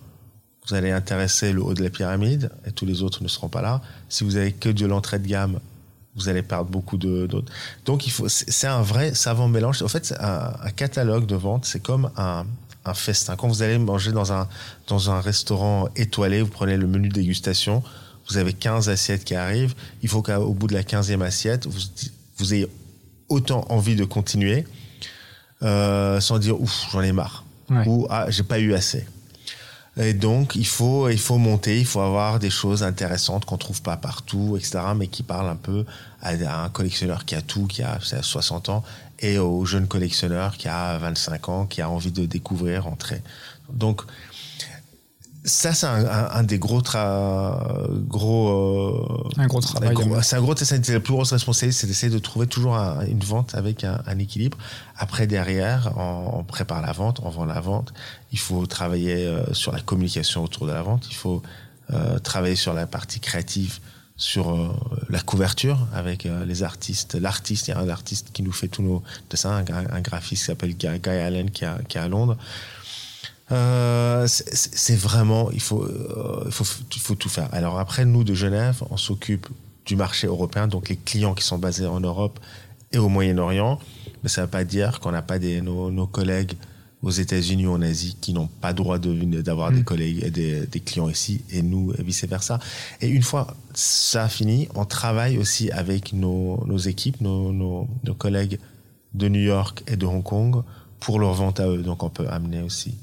vous allez intéresser le haut de la pyramide et tous les autres ne seront pas là. Si vous avez que de l'entrée de gamme, vous allez perdre beaucoup d'autres. Donc il faut, c'est un vrai savant mélange. En fait, un, un catalogue de vente, c'est comme un, un festin. Quand vous allez manger dans un, dans un restaurant étoilé, vous prenez le menu de dégustation, vous avez 15 assiettes qui arrivent, il faut qu'au bout de la 15e assiette, vous, vous ayez autant envie de continuer euh, sans dire ouf, j'en ai marre ouais. ou ah, j'ai pas eu assez. Et donc, il faut, il faut monter, il faut avoir des choses intéressantes qu'on trouve pas partout, etc., mais qui parlent un peu à, un collectionneur qui a tout, qui a 60 ans, et au jeune collectionneur qui a 25 ans, qui a envie de découvrir, entrer. Donc, ça, c'est un, un, un, des gros, tra... gros, euh... un gros travail. C'est un gros, c'est la plus grosse responsabilité, c'est d'essayer de trouver toujours un, une vente avec un, équilibre. Après, derrière, on, on, prépare la vente, on vend la vente. Il faut travailler euh, sur la communication autour de la vente. Il faut euh, travailler sur la partie créative, sur euh, la couverture avec euh, les artistes. L'artiste, il y a un artiste qui nous fait tous nos dessins, un, un graphiste qui s'appelle Guy, Allen qui est à Londres. Euh, c'est vraiment, il faut, euh, il, faut, il faut tout faire. Alors après, nous de Genève, on s'occupe du marché européen, donc les clients qui sont basés en Europe et au Moyen-Orient. Mais ça ne veut pas dire qu'on n'a pas des, nos, nos, collègues aux États-Unis ou en Asie qui n'ont pas droit d'avoir de, mmh. des collègues, des, des, clients ici, et nous, et vice versa. Et une fois ça fini, on travaille aussi avec nos, nos équipes, nos, nos, nos collègues de New York et de Hong Kong pour leur vente à eux. Donc on peut amener aussi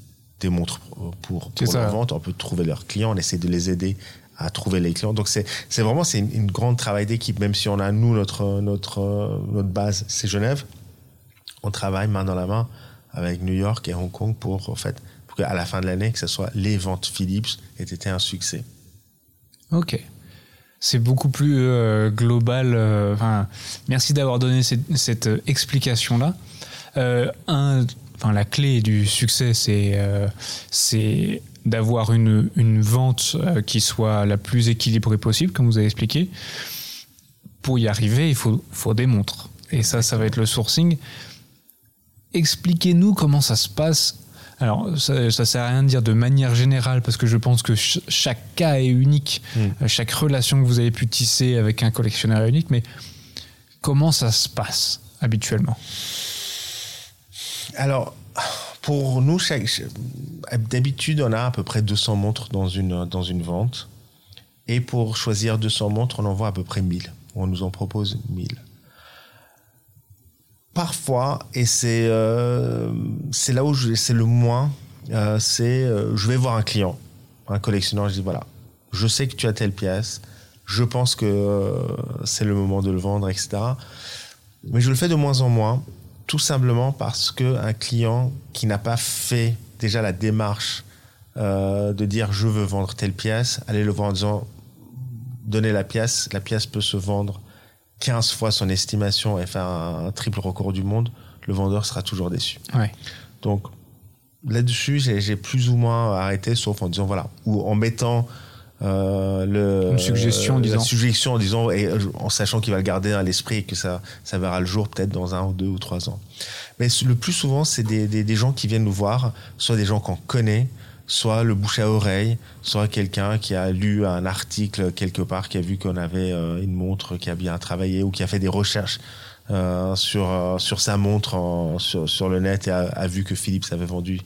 des montres pour, pour, pour leur vente. On peut trouver leurs clients. On essaie de les aider à trouver les clients. Donc c'est vraiment c'est une, une grande travail d'équipe. Même si on a nous notre notre notre base c'est Genève, on travaille main dans la main avec New York et Hong Kong pour en fait pour qu'à la fin de l'année que ce soit les ventes Philips aient été un succès. Ok. C'est beaucoup plus euh, global. euh, merci d'avoir donné cette, cette, euh, explication-là. Euh, un, enfin, la clé du succès, c'est euh, c'est d'avoir une, une vente euh, qui soit la plus équilibrée possible, comme vous avez expliqué. Pour y arriver, il faut, faut des montres. Et ça, ça va être le sourcing. Expliquez-nous comment ça se passe. Alors, ça, ça sert à rien de dire de manière générale, parce que je pense que ch- chaque cas est unique, Mm. Euh, chaque relation que vous avez pu tisser avec un collectionneur est unique, mais comment ça se passe habituellement? Alors, pour nous, d'habitude, on a à peu près 200 montres dans une, dans une vente. Et pour choisir 200 montres, on en voit à peu près 1000. On nous en propose 1000. Parfois, et c'est euh, là où c'est le moins, euh, c'est euh, je vais voir un client, un collectionneur, je dis voilà, je sais que tu as telle pièce, je pense que c'est le moment de le vendre, etc. Mais je le fais de moins en moins, tout simplement parce que un client qui n'a pas fait déjà la démarche euh, de dire je veux vendre telle pièce, aller le voir en disant donnez la pièce, la pièce peut se vendre 15 fois son estimation et faire un, un triple record du monde, le vendeur sera toujours déçu. Ouais. Donc là-dessus, j'ai plus ou moins arrêté, sauf en disant voilà, ou en mettant euh, le Une suggestion en la disant- suggestion en disant et euh, en sachant qu'il va le garder à l'esprit et que ça ça verra le jour peut-être dans un ou deux ou trois ans. Mais le plus souvent, c'est des, des, des gens qui viennent nous voir, soit des gens qu'on connaît, soit le bouche à oreille, soit quelqu'un qui a lu un article quelque part, qui a vu qu'on avait euh, une montre qui a bien travaillé ou qui a fait des recherches euh, sur euh, sur sa montre en- sur, sur le net et a, a vu que Philips avait vendu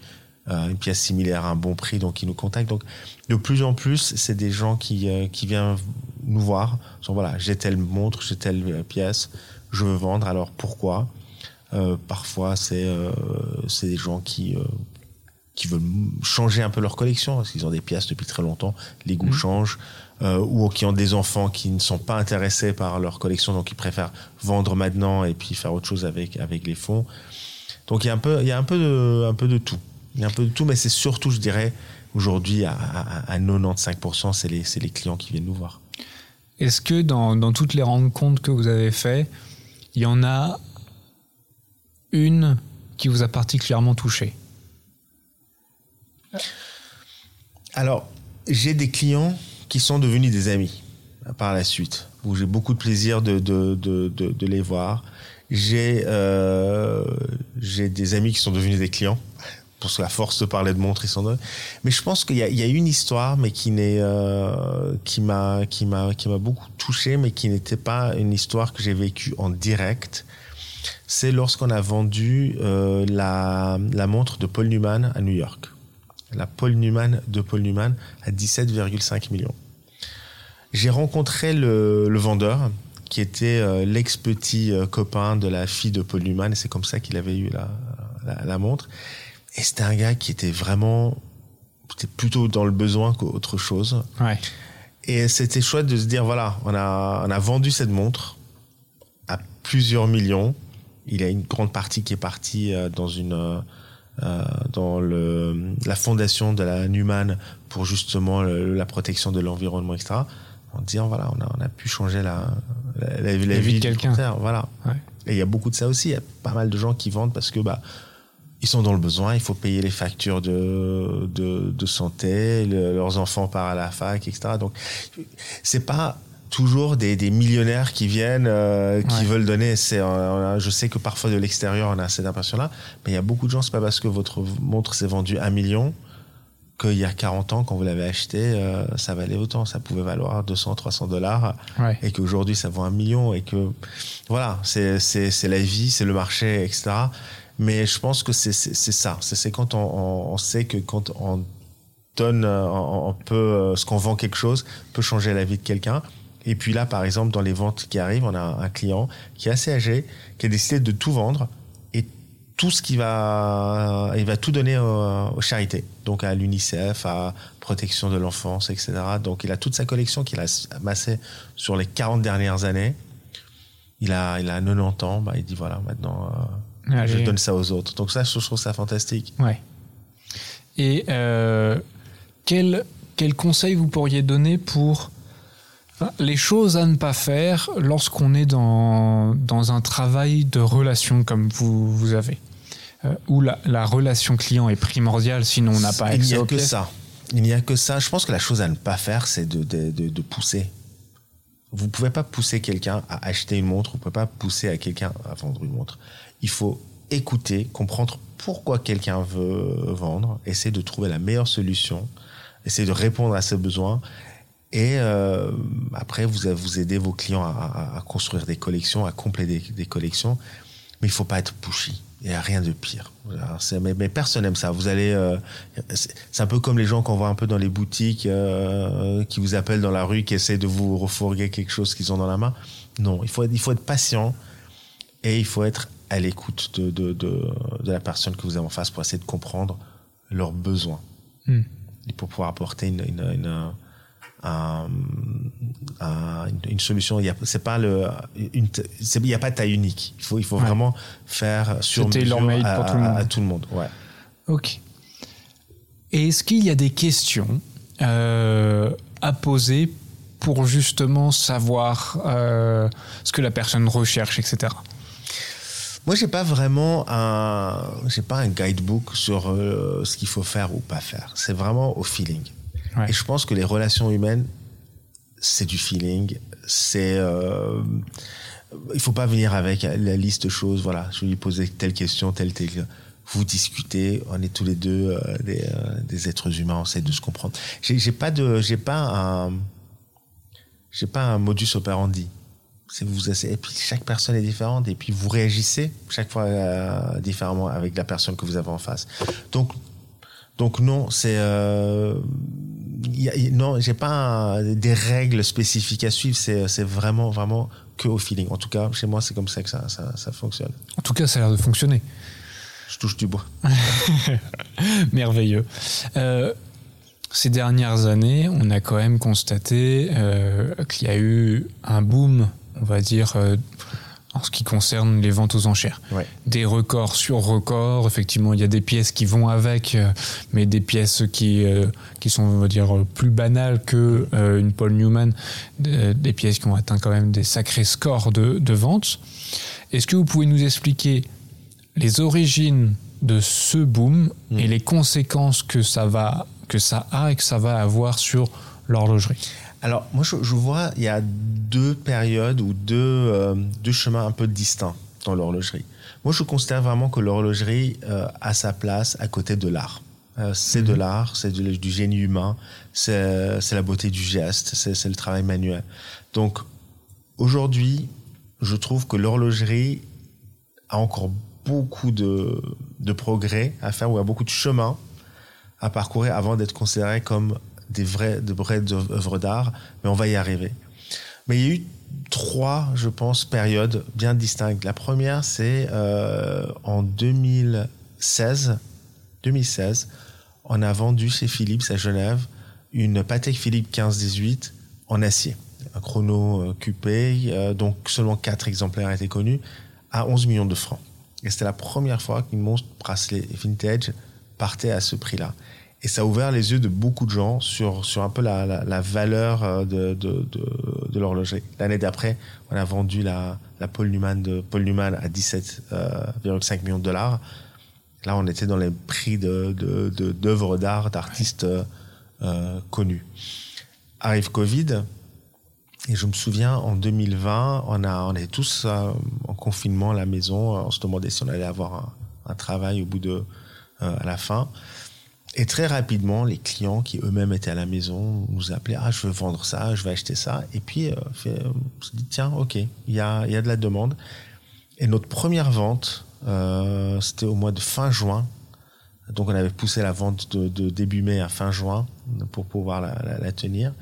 euh, une pièce similaire à un bon prix, donc ils nous contactent. Donc de plus en plus, c'est des gens qui euh, qui viennent nous voir, sont voilà, j'ai telle montre, j'ai telle euh, pièce, je veux vendre. Alors pourquoi? Euh, Parfois, c'est euh, c'est des gens qui euh, qui veulent changer un peu leur collection parce qu'ils ont des pièces depuis très longtemps, les goûts Mhm. changent, euh, ou qui ont des enfants qui ne sont pas intéressés par leur collection, donc ils préfèrent vendre maintenant et puis faire autre chose avec avec les fonds. Donc il y a un peu il y a un peu de un peu de tout, il y a un peu de tout, mais c'est surtout je dirais aujourd'hui à, à, à 95% c'est les clients qui viennent nous voir. Est-ce que dans, dans toutes les rencontres que vous avez faites, il y en a une qui vous a particulièrement touché? Alors, j'ai des clients qui sont devenus des amis euh, par la suite, où j'ai beaucoup de plaisir de, de, de, de, de les voir. J'ai euh, j'ai des amis qui sont devenus des clients, parce que la force de parler de montres, ils sont devenus. Mais je pense qu'il y y a une histoire, mais qui n'est euh, qui m'a qui m'a qui m'a beaucoup touché, mais qui n'était pas une histoire que j'ai vécue en direct. C'est lorsqu'on a vendu euh, la, la montre de Paul Newman à New York la Paul Newman de Paul Newman à 17,5 millions. J'ai rencontré le, le vendeur qui était euh, l'ex-petit euh, copain de la fille de Paul Newman et c'est comme ça qu'il avait eu la, la montre. Et c'était un gars qui était vraiment c'était plutôt dans le besoin qu'autre chose. Ouais. Et c'était chouette de se dire voilà, on a, on a vendu cette montre à plusieurs millions. Il y a une grande partie qui est partie euh, dans une euh, euh, dans le, la fondation de la Newman pour justement le- la protection de l'environnement, etc. En disant voilà, on a, on a pu changer la, la, la- la vie de quelqu'un. Voilà. Ouais. Et il y a beaucoup de ça aussi. Il y a pas mal de gens qui vendent parce que bah ils sont dans le besoin. Il faut payer les factures de de, de santé, le- leurs enfants partent à la fac, etc. Donc c'est pas toujours des, des millionnaires qui viennent, euh, qui Ouais. veulent donner. C'est, euh, je sais que parfois de l'extérieur on a cette impression-là, mais il y a beaucoup de gens. C'est pas parce que votre montre s'est vendue un million qu'il y a 40 ans, quand vous l'avez acheté, euh, ça valait autant. Ça pouvait valoir 200, 300 dollars Ouais. et qu'aujourd'hui ça vaut un million et que voilà c'est c'est c'est la vie c'est le marché etc mais je pense que c'est c'est ça c'est quand on, on on sait que quand on donne euh, on, peut euh, ce qu'on vend quelque chose peut changer la vie de quelqu'un et puis là par exemple dans les ventes qui arrivent on a un client qui est assez âgé qui a décidé de tout vendre et tout ce qui va, il va tout donner aux, charités, donc à l'UNICEF, à Protection de l'enfance, etc. Donc il a toute sa collection qu'il a amassée sur les 40 dernières années. Il a, il a 90 ans, bah, il dit voilà, maintenant, euh, je donne ça aux autres. Donc ça, je trouve ça fantastique. Ouais. Et euh, quel, quel conseil vous pourriez donner pour les choses à ne pas faire lorsqu'on est dans, dans un travail de relation comme vous, vous avez? Euh, Où la, la, relation client est primordiale, sinon on n'a pas accès Il n'y a que ça. Il n'y a que ça. Je pense que la chose à ne pas faire, c'est de, de, de, pousser. Vous ne pouvez pas pousser quelqu'un à acheter une montre, vous ne pouvez pas pousser à quelqu'un à vendre une montre. Il faut écouter, comprendre pourquoi quelqu'un veut vendre, essayer de trouver la meilleure solution, essayer de répondre à ses besoins et euh, après, vous, vous aidez vos clients à, construire des collections, à compléter des, collections. Mais il faut pas être pushy. Il n'y a rien de pire. Mais, personne n'aime ça. Vous allez, euh, c'est un peu comme les gens qu'on voit un peu dans les boutiques, euh, qui vous appellent dans la rue, qui essaient de vous refourguer quelque chose qu'ils ont dans la main. Non, il faut, il faut être patient et il faut être à l'écoute de, de, de, de, la personne que vous avez en face pour essayer de comprendre leurs besoins. Hmm. Et pour pouvoir apporter une, une, une une solution. Il n'y a, c'est pas le, une, il y a pas de taille unique. Il faut, il faut vraiment faire sur mesure à, pour tout le monde. À, tout le monde. Ouais. Ok. Et est-ce qu'il y a des questions euh, à poser pour justement savoir euh, ce que la personne recherche, etc. Moi, j'ai pas vraiment un, j'ai pas un guidebook sur euh, ce qu'il faut faire ou pas faire. C'est vraiment au feeling. Et je pense que les relations humaines, c'est du feeling. C'est, euh, il faut pas venir avec la liste de choses. Voilà, je vais lui poser telle question, telle telle. Vous discutez. On est tous les deux euh, des, euh, des, êtres humains. On essaie de se comprendre. J'ai, j'ai pas de, j'ai pas un, j'ai pas un modus operandi. Vous et puis chaque personne est différente et puis vous réagissez chaque fois euh, différemment avec la personne que vous avez en face. Donc donc non, c'est euh, y a, non, j'ai pas des règles spécifiques à suivre. C'est, c'est vraiment, vraiment que au feeling. En tout cas, chez moi, c'est comme ça que ça, ça, ça fonctionne. En tout cas, ça a l'air de fonctionner. Je touche du bois. Merveilleux. Euh, ces dernières années, on a quand même constaté euh, qu'il y a eu un boom, on va dire, euh, en ce qui concerne les ventes aux enchères. Des records sur records. Effectivement, il y a des pièces qui vont avec, euh, mais des pièces qui, euh, qui sont, on va dire, plus banales que euh, une Paul Newman. Des pièces qui ont atteint quand même des sacrés scores de, de vente. Est-ce que vous pouvez nous expliquer les origines de ce boom mm. et les conséquences que ça, va, que ça a et que ça va avoir sur l'horlogerie? Alors, moi, je, vois, il y a deux périodes ou deux, euh, deux chemins un peu distincts dans l'horlogerie. Moi, je considère vraiment que l'horlogerie euh, a sa place à côté de l'art. Euh, c'est de mhm. l'art, c'est du, du, génie humain, c'est la beauté du geste, c'est le travail manuel. Donc, aujourd'hui, je trouve que l'horlogerie a encore beaucoup de, de progrès à faire ou a beaucoup de chemin à parcourir avant d'être considéré comme des vraies, œuvres d'art, mais on va y arriver. Mais il y a eu trois, je pense, périodes bien distinctes. La première, c'est euh, en 2016. 2016, on a vendu chez Philips à Genève une Patek Philippe 15-18 en acier. Un chrono euh, QP, euh, donc seulement quatre exemplaires étaient connus, à 11 millions de francs. Et c'était la première fois qu'une monstre bracelet vintage partait à ce prix-là. Et ça a ouvert les yeux de beaucoup de gens sur, sur un peu la, la, valeur euh, de, de, de, l'horlogerie. L'année d'après, on a vendu la, la Paul Newman de Paul à 17,5 euh, millions de dollars. Là, on était dans les prix de, de, d'œuvres d'art d'artistes euh, connus. Arrive Covid, et je me souviens, en 2020, on, a, on était tous en confinement à la maison. On se demandait si on allait avoir un, un travail au bout de, à la fin. Et très rapidement, les clients qui eux-mêmes étaient à la maison nous appelaient Ah, je veux vendre ça, je veux acheter ça. Et puis, euh, on se dit Tiens, ok, il y a, y a de la demande. Et notre première vente, euh, c'était au mois de fin juin. Donc, on avait poussé la vente de, début mai à fin juin pour pouvoir la, tenir.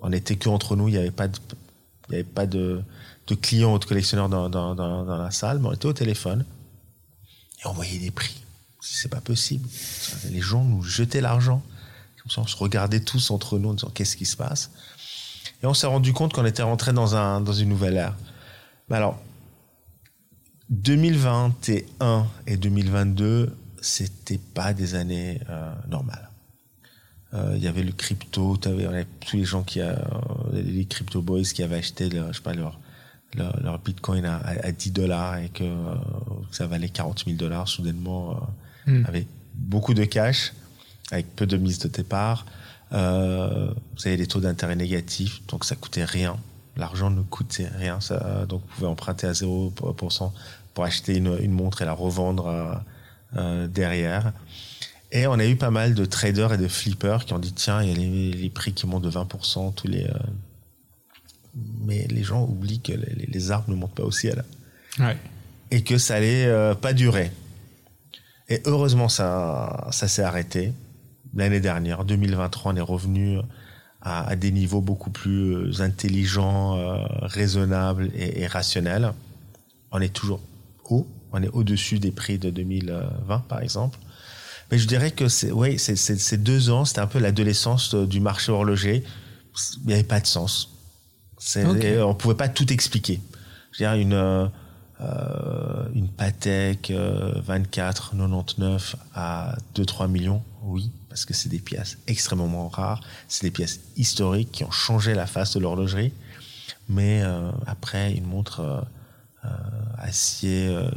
On n'était que entre nous, il n'y avait pas de, avait pas de, clients ou de collectionneurs dans, dans la salle, mais on était au téléphone. Et on voyait des prix. C'est pas possible. Les gens nous jetaient l'argent. On se regardait tous entre nous en disant qu'est-ce qui se passe? Et on s'est rendu compte qu'on était rentré dans, un, dans une nouvelle ère. Mais alors, 2021 et 2022, c'était pas des années euh, normales. Euh, il y avait le crypto, tous les gens qui, euh, les crypto boys qui avaient acheté, je sais pas, leur, leur, bitcoin à, à, 10 dollars et que, euh, ça valait 40 000 dollars soudainement, euh, hmm. avec beaucoup de cash, avec peu de mise de départ. Euh, vous avez des taux d'intérêt négatifs, donc ça coûtait rien. L'argent ne coûtait rien, ça, donc vous pouvez emprunter à 0% pour acheter une, une montre et la revendre euh, derrière. Et on a eu pas mal de traders et de flippers qui ont dit tiens, il y a les, les prix qui montent de 20%, tous les. Euh, mais les gens oublient que les, les, arbres ne montent pas au ciel. Ouais. Et que ça allait euh, pas durer. Et heureusement, ça, ça s'est arrêté. L'année dernière, 2023, on est revenu à, à, des niveaux beaucoup plus euh, intelligents, euh, raisonnables et, et rationnels. On est toujours haut. On est au-dessus des prix de 2020, par exemple. Mais je dirais que c'est, ces deux ans, c'était un peu l'adolescence du marché horloger. Il n'y avait pas de sens. C'est, okay. On pouvait pas tout expliquer. Je veux dire, une, euh, une Patek euh, 24 99 à 2-3 millions, oui, parce que c'est des pièces extrêmement rares. C'est des pièces historiques qui ont changé la face de l'horlogerie. Mais euh, après, une montre euh, euh, acier euh,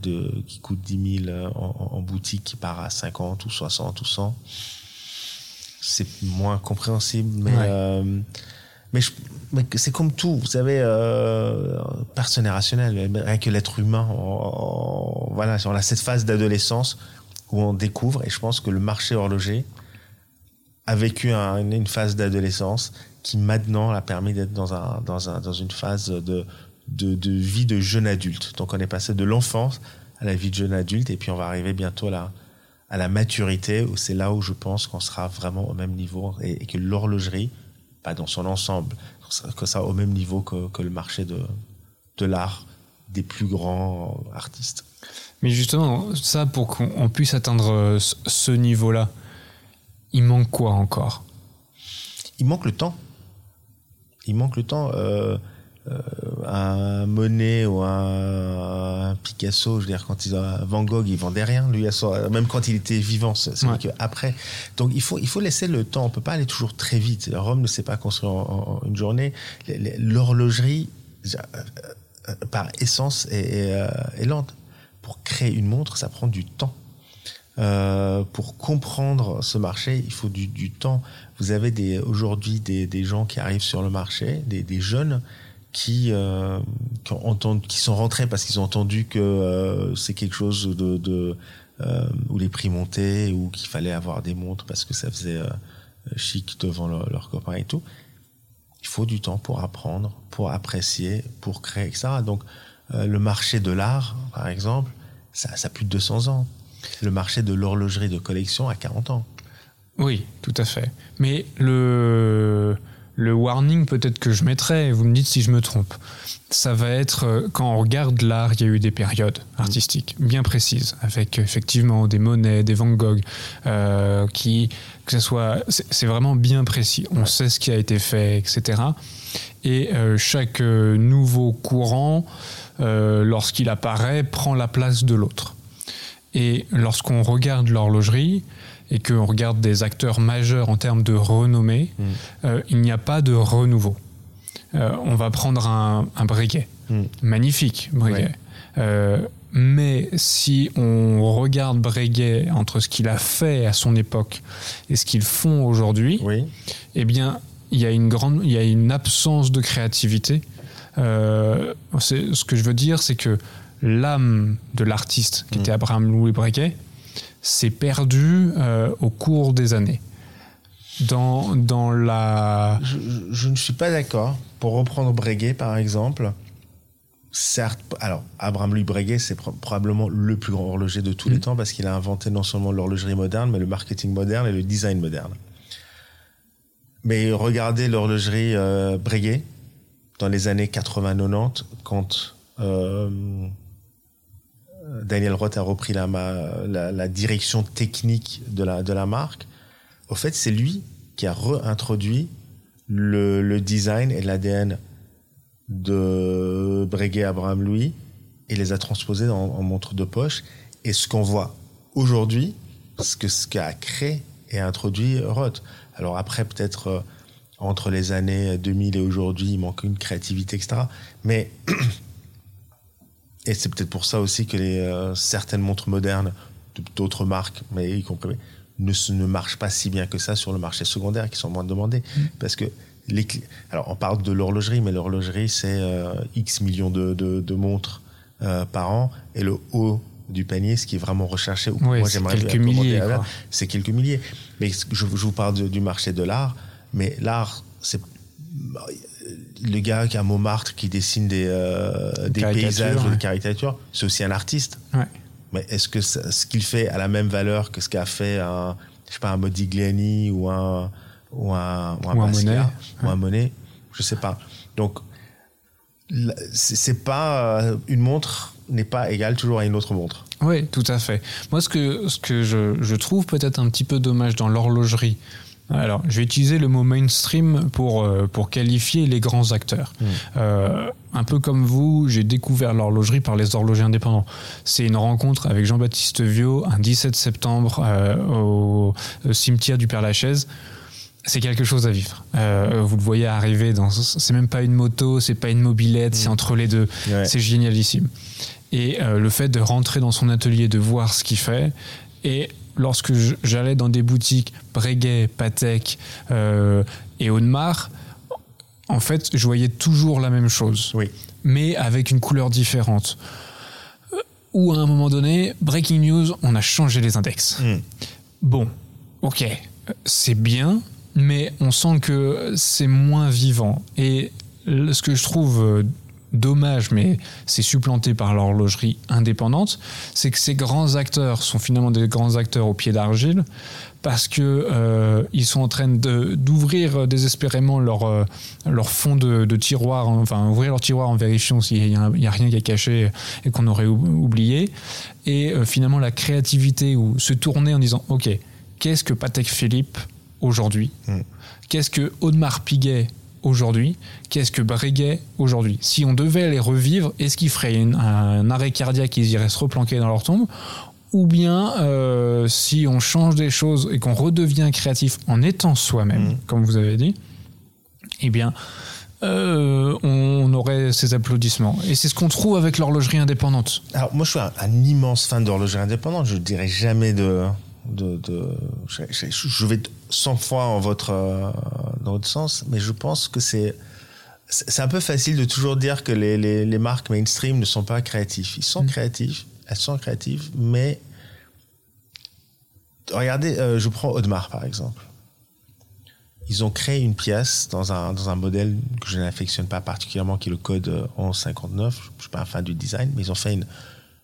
de, qui coûte 10 000 en, en, boutique qui part à 50 ou 60 ou 100 c'est moins compréhensible mais Ouais. Mais, c'est comme tout vous savez euh, personne n'est rationnel rien que l'être humain on- voilà on a cette phase d'adolescence où on découvre et je pense que le marché horloger a vécu un- une phase d'adolescence qui maintenant a permis d'être dans un dans un dans une phase de de, vie de jeune adulte. Donc on est passé de l'enfance à la vie de jeune adulte et puis on va arriver bientôt à la, à la maturité où c'est là où je pense qu'on sera vraiment au même niveau et que l'horlogerie, pas dans son ensemble, que ça, au même niveau que, que le marché de, de l'art des plus grands artistes. Mais justement, ça, pour qu'on on puisse atteindre euh, ce, niveau-là, il manque quoi encore? Il manque le temps. Il manque le temps. Euh, un Monet ou un, Picasso, je veux dire, quand ils ont Van Gogh, il vendait rien, lui, même quand il était vivant. C'est Ouais. après, donc il faut il faut laisser le temps. On peut pas aller toujours très vite. Rome ne s'est pas construit en, en- une journée. L'horlogerie, euh, euh, par essence, est, est, euh, est lente. Pour créer une montre, ça prend du temps. Euh, pour comprendre ce marché, il faut du, du temps. Vous avez aujourd'hui des, des gens qui arrivent sur le marché, des, des jeunes qui, euh, qui, qui sont rentrés parce qu'ils ont entendu que euh, c'est quelque chose de, de euh, où les prix montaient ou qu'il fallait avoir des montres parce que ça faisait euh, chic devant leur- leurs copains et tout. Il faut du temps pour apprendre, pour apprécier, pour créer, etc. Donc euh, le marché de l'art, par exemple, ça, ça a plus de 200 ans. Le marché de l'horlogerie de collection a 40 ans. Oui, tout à fait. Mais le, le warning peut-être que je mettrais, et vous me dites si je me trompe, ça va être euh, quand on regarde l'art, il y a eu des périodes artistiques bien précises, avec effectivement des Monet, des Van Gogh, euh, qui, que ce soit, c'est vraiment bien précis. On sait ce qui a été fait, etc. Et euh, chaque euh, nouveau courant, euh, lorsqu'il apparaît, prend la place de l'autre. Et lorsqu'on regarde l'horlogerie et qu'on regarde des acteurs majeurs en termes de renommée, Mm. euh, il n'y a pas de renouveau. Euh, on va prendre un, un Breguet, Mm. magnifique Breguet. Ouais. Euh, mais si on regarde Breguet entre ce qu'il a fait à son époque et ce qu'ils font aujourd'hui, Oui. eh bien, il y a une grande, il y a une absence de créativité. Euh, ce que je veux dire, c'est que l'âme de l'artiste, qui Mm. était Abraham Louis Breguet, s'est perdue euh, au cours des années. Dans, dans la. Je, je- je ne suis pas d'accord. Pour reprendre Breguet, par exemple, certes, alors Abraham Louis Breguet, c'est pro- probablement le plus grand horloger de tous les Mm. temps parce qu'il a inventé non seulement l'horlogerie moderne, mais le marketing moderne et le design moderne. Mais regardez l'horlogerie euh, Breguet dans les années 80-90, quand euh, Daniel Roth a repris la, direction technique de la, de la marque. Au fait, c'est lui qui a réintroduit le, le design et l'ADN de Breguet Abraham Louis et les a transposés en, en montre de poche. Et ce qu'on voit aujourd'hui, ce que ce qu'a créé et introduit Roth. Alors après, peut-être euh, entre les années 2000 et aujourd'hui, il manque une créativité, etc. Mais et c'est peut-être pour ça aussi que les euh, certaines montres modernes d'autres marques, mais y compris ne, ne marchent pas si bien que ça sur le marché secondaire, qui sont moins demandés, mmh. parce que les alors on parle de l'horlogerie, mais l'horlogerie c'est euh, X millions de, de, de montres euh, par an, et le haut du panier, ce qui est vraiment recherché, oui, moi j'aimerais quelques milliers, c'est quelques milliers. Mais je, je vous parle de, du marché de l'art, mais l'art c'est le gars qui a Montmartre qui dessine des, euh, des paysages ouais. ou des caricatures, c'est aussi un artiste. Ouais. Mais est-ce que ça, ce qu'il fait a la même valeur que ce qu'a fait un, je sais pas, un Modigliani ou un, ou un, ou un, ou un Monet, ou un Monet? Je sais pas. Donc, c'est pas euh, une montre n'est pas égale toujours à une autre montre. Oui, tout à fait. Moi, ce que, ce que je, je trouve peut-être un petit peu dommage dans l'horlogerie, alors, je vais utiliser le mot mainstream pour, euh, pour qualifier les grands acteurs. Mmh. Euh, un peu comme vous, j'ai découvert l'horlogerie par les horlogers indépendants. C'est une rencontre avec Jean-Baptiste Viau un 17 septembre euh, au, au, cimetière du Père-Lachaise. C'est quelque chose à vivre. Euh, vous le voyez arriver dans. C'est même pas une moto, c'est pas une mobilette, mmh. c'est entre les deux. Ouais. C'est génialissime. Et euh, le fait de rentrer dans son atelier, de voir ce qu'il fait, et lorsque j'allais dans des boutiques Breguet, Patek euh, et Audemars, en fait, je voyais toujours la même chose, oui. mais avec une couleur différente. Ou à un moment donné, breaking news, on a changé les index. Mm. Bon, ok, c'est bien, mais on sent que c'est moins vivant. Et ce que je trouve dommage, mais c'est supplanté par l'horlogerie indépendante, c'est que ces grands acteurs sont finalement des grands acteurs au pied d'argile parce que euh, ils sont en train d'ouvrir désespérément leur euh, leur fond de, de, tiroir, enfin ouvrir leur tiroir en vérifiant s'il n'y a, a, rien qui est caché et qu'on aurait oublié, et euh, finalement la créativité ou se tourner en disant ok qu'est-ce que Patek Philippe aujourd'hui, mm. qu'est-ce que Audemars Piguet aujourd'hui, qu'est-ce que Breguet aujourd'hui? Si on devait les revivre, est-ce qu'ils feraient une, un arrêt cardiaque, ils iraient se replanquer dans leur tombe? Ou bien euh, si on change des choses et qu'on redevient créatif en étant soi-même, mmh. comme vous avez dit, eh bien, euh, on aurait ces applaudissements. Et c'est ce qu'on trouve avec l'horlogerie indépendante. Alors, moi, je suis un, un immense fan d'horlogerie indépendante. Je ne dirais jamais de. de, de je, je, je, vais 100 fois en votre, euh, dans votre sens, mais je pense que c'est. C'est un peu facile de toujours dire que les, les, les marques mainstream ne sont pas créatifs. Ils sont mmh. créatifs, elles sont créatives, mais regardez, euh, je prends Audemars par exemple. Ils ont créé une pièce dans un, dans un modèle que je n'affectionne pas particulièrement, qui est le code 1159. Je ne suis pas un fan du design, mais ils ont fait une,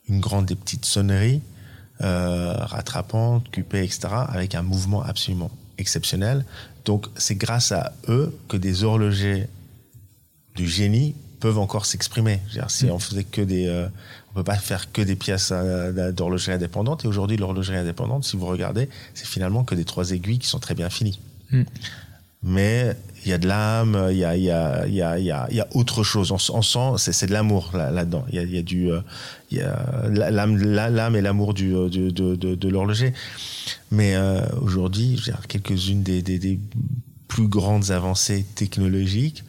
une grande des petites sonneries euh, rattrapantes, cupées, etc., avec un mouvement absolument exceptionnel. Donc c'est grâce à eux que des horlogers du génie peuvent encore s'exprimer. Si on faisait que des, euh, on peut pas faire que des pièces euh, d'horlogerie indépendante. Et aujourd'hui, l'horlogerie indépendante, si vous regardez, c'est finalement que des trois aiguilles qui sont très bien finies. Mm. Mais il y a de l'âme, il y a, il y a, il y a, il y a, autre chose. On, on sent, c'est de l'amour là, là-dedans. Il y a, il y a du, euh, il y a l'âme, l'âme et l'amour du, du, de, de, de l'horloger. Mais euh, aujourd'hui, quelques-unes des, des, des plus grandes avancées technologiques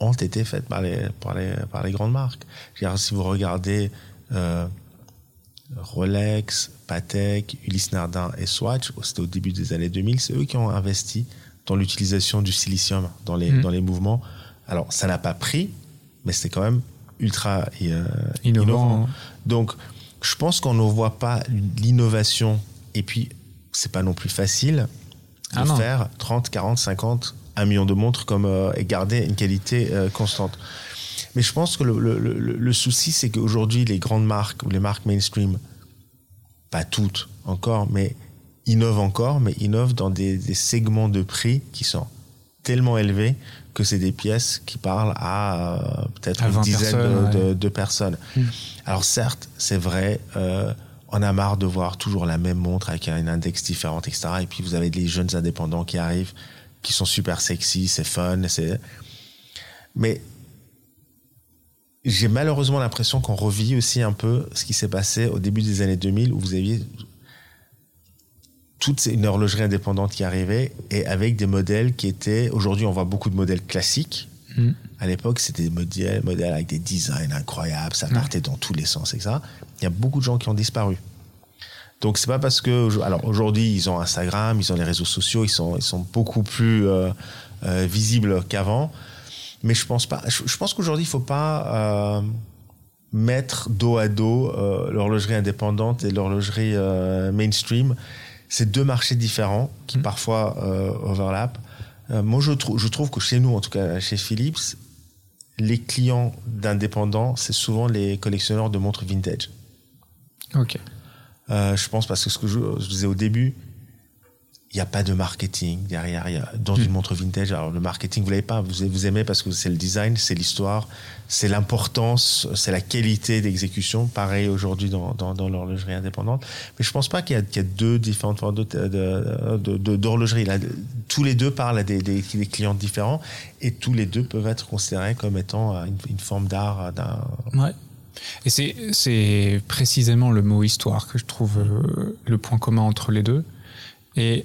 ont été faites par les, par les, par les grandes marques. Dire, si vous regardez euh, Rolex, Patek, Ulysse Nardin et Swatch, c'était au début des années 2000, c'est eux qui ont investi dans l'utilisation du silicium dans les, mmh. dans les mouvements. Alors, ça n'a pas pris, mais c'était quand même ultra euh, innovant. innovant. Donc, je pense qu'on ne voit pas l'innovation. Et puis, c'est pas non plus facile de ah faire 30, 40, 50 un million de montres comme euh, et garder une qualité euh, constante. Mais je pense que le, le, le, le souci, c'est qu'aujourd'hui, les grandes marques ou les marques mainstream, pas toutes encore, mais innovent encore, mais innovent dans des, des segments de prix qui sont tellement élevé que c'est des pièces qui parlent à euh, peut-être une 20 dizaine personnes, de, ouais. de- de personnes. Mm. Alors certes, c'est vrai, euh, on a marre de voir toujours la même montre avec un index différent, etc. Et puis vous avez des jeunes indépendants qui arrivent, qui sont super sexy, c'est fun, c'est. Mais j'ai malheureusement l'impression qu'on revit aussi un peu ce qui s'est passé au début des années 2000 où vous aviez toute une horlogerie indépendante qui arrivait et avec des modèles qui étaient aujourd'hui on voit beaucoup de modèles classiques. Mm. à l'époque c'était des modèles, modèles avec des designs incroyables ça partait dans tous les sens etc il y a beaucoup de gens qui ont disparu. Donc c'est pas parce que alors aujourd'hui ils ont Instagram ils ont les réseaux sociaux ils sont ils sont beaucoup plus euh, euh, visibles qu'avant. Mais je pense pas je, je pense qu'aujourd'hui il faut pas euh, mettre dos à dos l'horlogerie indépendante et l'horlogerie mainstream c'est deux marchés différents qui Mm. parfois euh, overlappent. Euh, moi, je, trou- je trouve que chez nous, en tout cas chez Philips, les clients d'indépendants, c'est souvent les collectionneurs de montres vintage. Ok. Euh, je pense parce que ce que je, je disais au début, il n'y a pas de marketing derrière. Y a, dans une montre vintage, alors le marketing, vous l'avez pas. Vous, vous aimez parce que c'est le design, c'est l'histoire, c'est l'importance, c'est la qualité d'exécution. Pareil aujourd'hui dans, dans, dans l'horlogerie indépendante. Mais je pense pas qu'il y, a- qu'il y a deux différentes formes de- de- de- de- d'horlogerie. Là, tous les deux parlent à des, des, des clients différents et tous les deux peuvent être considérés comme étant euh, une, une forme d'art. euh, Ouais. Et c'est, c'est précisément le mot histoire que je trouve euh, le point commun entre les deux. Et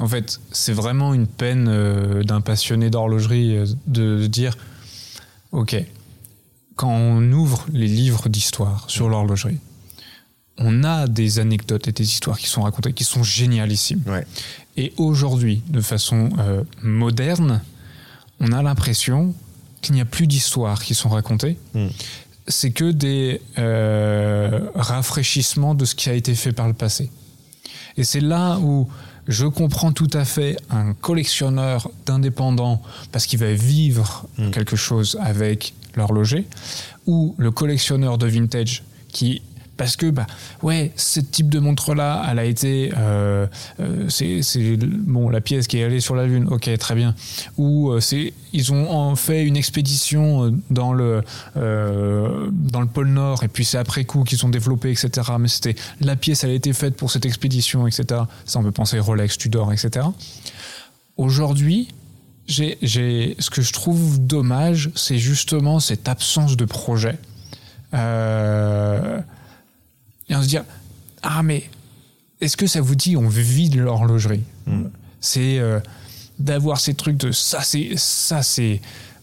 en fait, c'est vraiment une peine euh, d'un passionné d'horlogerie euh, de, de dire Ok, quand on ouvre les livres d'histoire sur l'horlogerie, on a des anecdotes et des histoires qui sont racontées qui sont génialissimes. Ouais. Et aujourd'hui, de façon euh, moderne, on a l'impression qu'il n'y a plus d'histoires qui sont racontées. Mm. C'est que des rafraîchissements de ce qui a été fait par le passé. Et c'est là où je comprends tout à fait un collectionneur d'indépendants parce qu'il va vivre Mm. quelque chose avec l'horloger, ou le collectionneur de vintage qui parce que bah ouais ce type de montre là elle a été euh, euh, c'est bon la pièce qui est allée sur la lune ok très bien. Ou euh, c'est ils ont fait une expédition euh, dans le dans le pôle nord et puis c'est après coup qu'ils ont développé etc mais c'était la pièce elle a été faite pour cette expédition etc ça on peut penser Rolex Tudor etc aujourd'hui j'ai, ce que je trouve dommage, c'est justement cette absence de projet. Euh, et on se dit, ah mais est-ce que ça vous dit on vide l'horlogerie Mm. C'est euh, d'avoir ces trucs de ça c'est ça c'est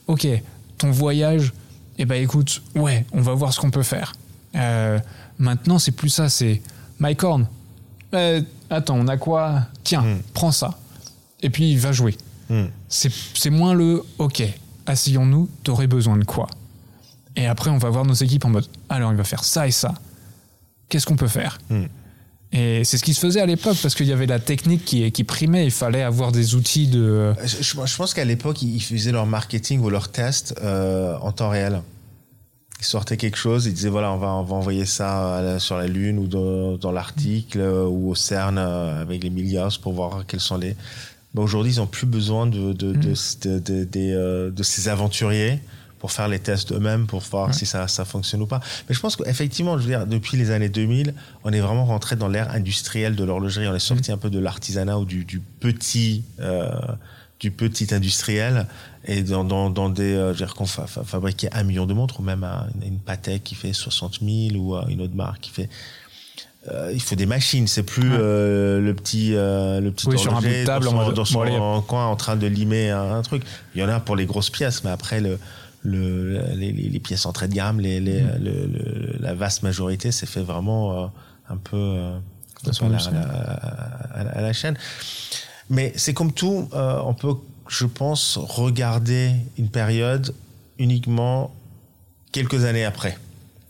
ok ton voyage eh ben écoute ouais on va voir ce qu'on peut faire. Euh, maintenant c'est plus ça c'est Mike Horn. Euh, attends on a quoi? Tiens Mm. prends ça et puis va jouer. Mm. C'est c'est moins le OK, asseyons-nous, t'aurais besoin de quoi? Et après, on va voir nos équipes en mode alors, il va faire ça et ça. Qu'est-ce qu'on peut faire Mm. Et c'est ce qui se faisait à l'époque parce qu'il y avait la technique qui, qui primait. Il fallait avoir des outils de. Je, pense qu'à l'époque, ils faisaient leur marketing ou leur test euh, en temps réel. Ils sortaient quelque chose, ils disaient voilà, on va, on va envoyer ça la- sur la Lune ou dans, dans l'Arctique euh, ou au CERN euh, avec les milliards pour voir quels sont les. Ben, Aujourd'hui, ils n'ont plus besoin de, de, de, de, de- des, euh, de ces aventuriers pour faire les tests eux-mêmes, pour voir Ouais. si ça, ça fonctionne ou pas. Mais je pense qu'effectivement, je veux dire, depuis les années 2000, on est vraiment rentré dans l'ère industrielle de l'horlogerie. On est sorti un peu de l'artisanat ou du, du petit, euh, du petit industriel et dans, dans, dans des, euh, je veux dire, qu'on fa- fa- fabriquait un million de montres ou même un- une Patek qui fait 60 000 ou euh, une autre marque qui fait euh, il faut des machines, c'est plus euh, le petit euh, le petit Oui, sur un bout de horloger table, dans en son, mode, dans son coin en train de limer un, un truc. Il y en a pour les grosses pièces, mais après le le, les, les, pièces entrée de gamme, les, les, Mm. le, le- la vaste majorité, c'est fait vraiment euh, un peu euh, à, la, industrielle. à la- à la- à la chaîne. Mais c'est comme tout, euh, on peut, je pense, regarder une période uniquement quelques années après.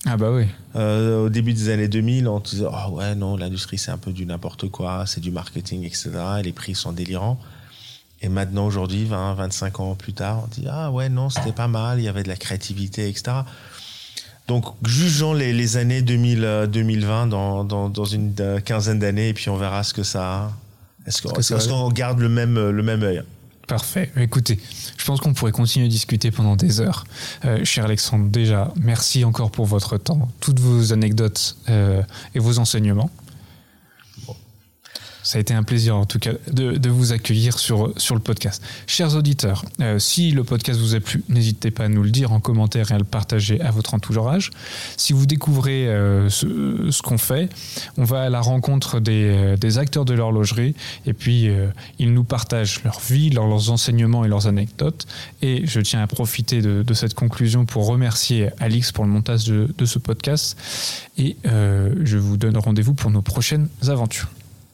Ah bah oui. Au début des années 2000, on disait oh ouais non l'industrie c'est un peu du n'importe quoi, c'est du marketing etc. Et les prix sont délirants. Et maintenant aujourd'hui, 20, 25 ans plus tard, on dit ah ouais non c'était pas mal, il y avait de la créativité etc. Donc jugeons les, les années 2000, euh, 2020 dans, dans, dans une euh, quinzaine d'années et puis on verra ce que ça. Est-ce qu'on garde le même le même œil? Parfait. Écoutez, je pense qu'on pourrait continuer à discuter pendant des heures. Euh, cher Alexandre, déjà, merci encore pour votre temps, toutes vos anecdotes euh, et vos enseignements. Ça a été un plaisir en tout cas de, vous accueillir sur, sur le podcast. Chers auditeurs, euh, si le podcast vous a plu, n'hésitez pas à nous le dire en commentaire et à le partager à votre entourage. Si vous découvrez euh, ce, qu'on fait, on va à la rencontre des, euh, des acteurs de l'horlogerie et puis ils nous partagent leur vie, leurs enseignements et leurs anecdotes. Et je tiens à profiter de, cette conclusion pour remercier Alix pour le montage de, de ce podcast et je vous donne rendez-vous pour nos prochaines aventures.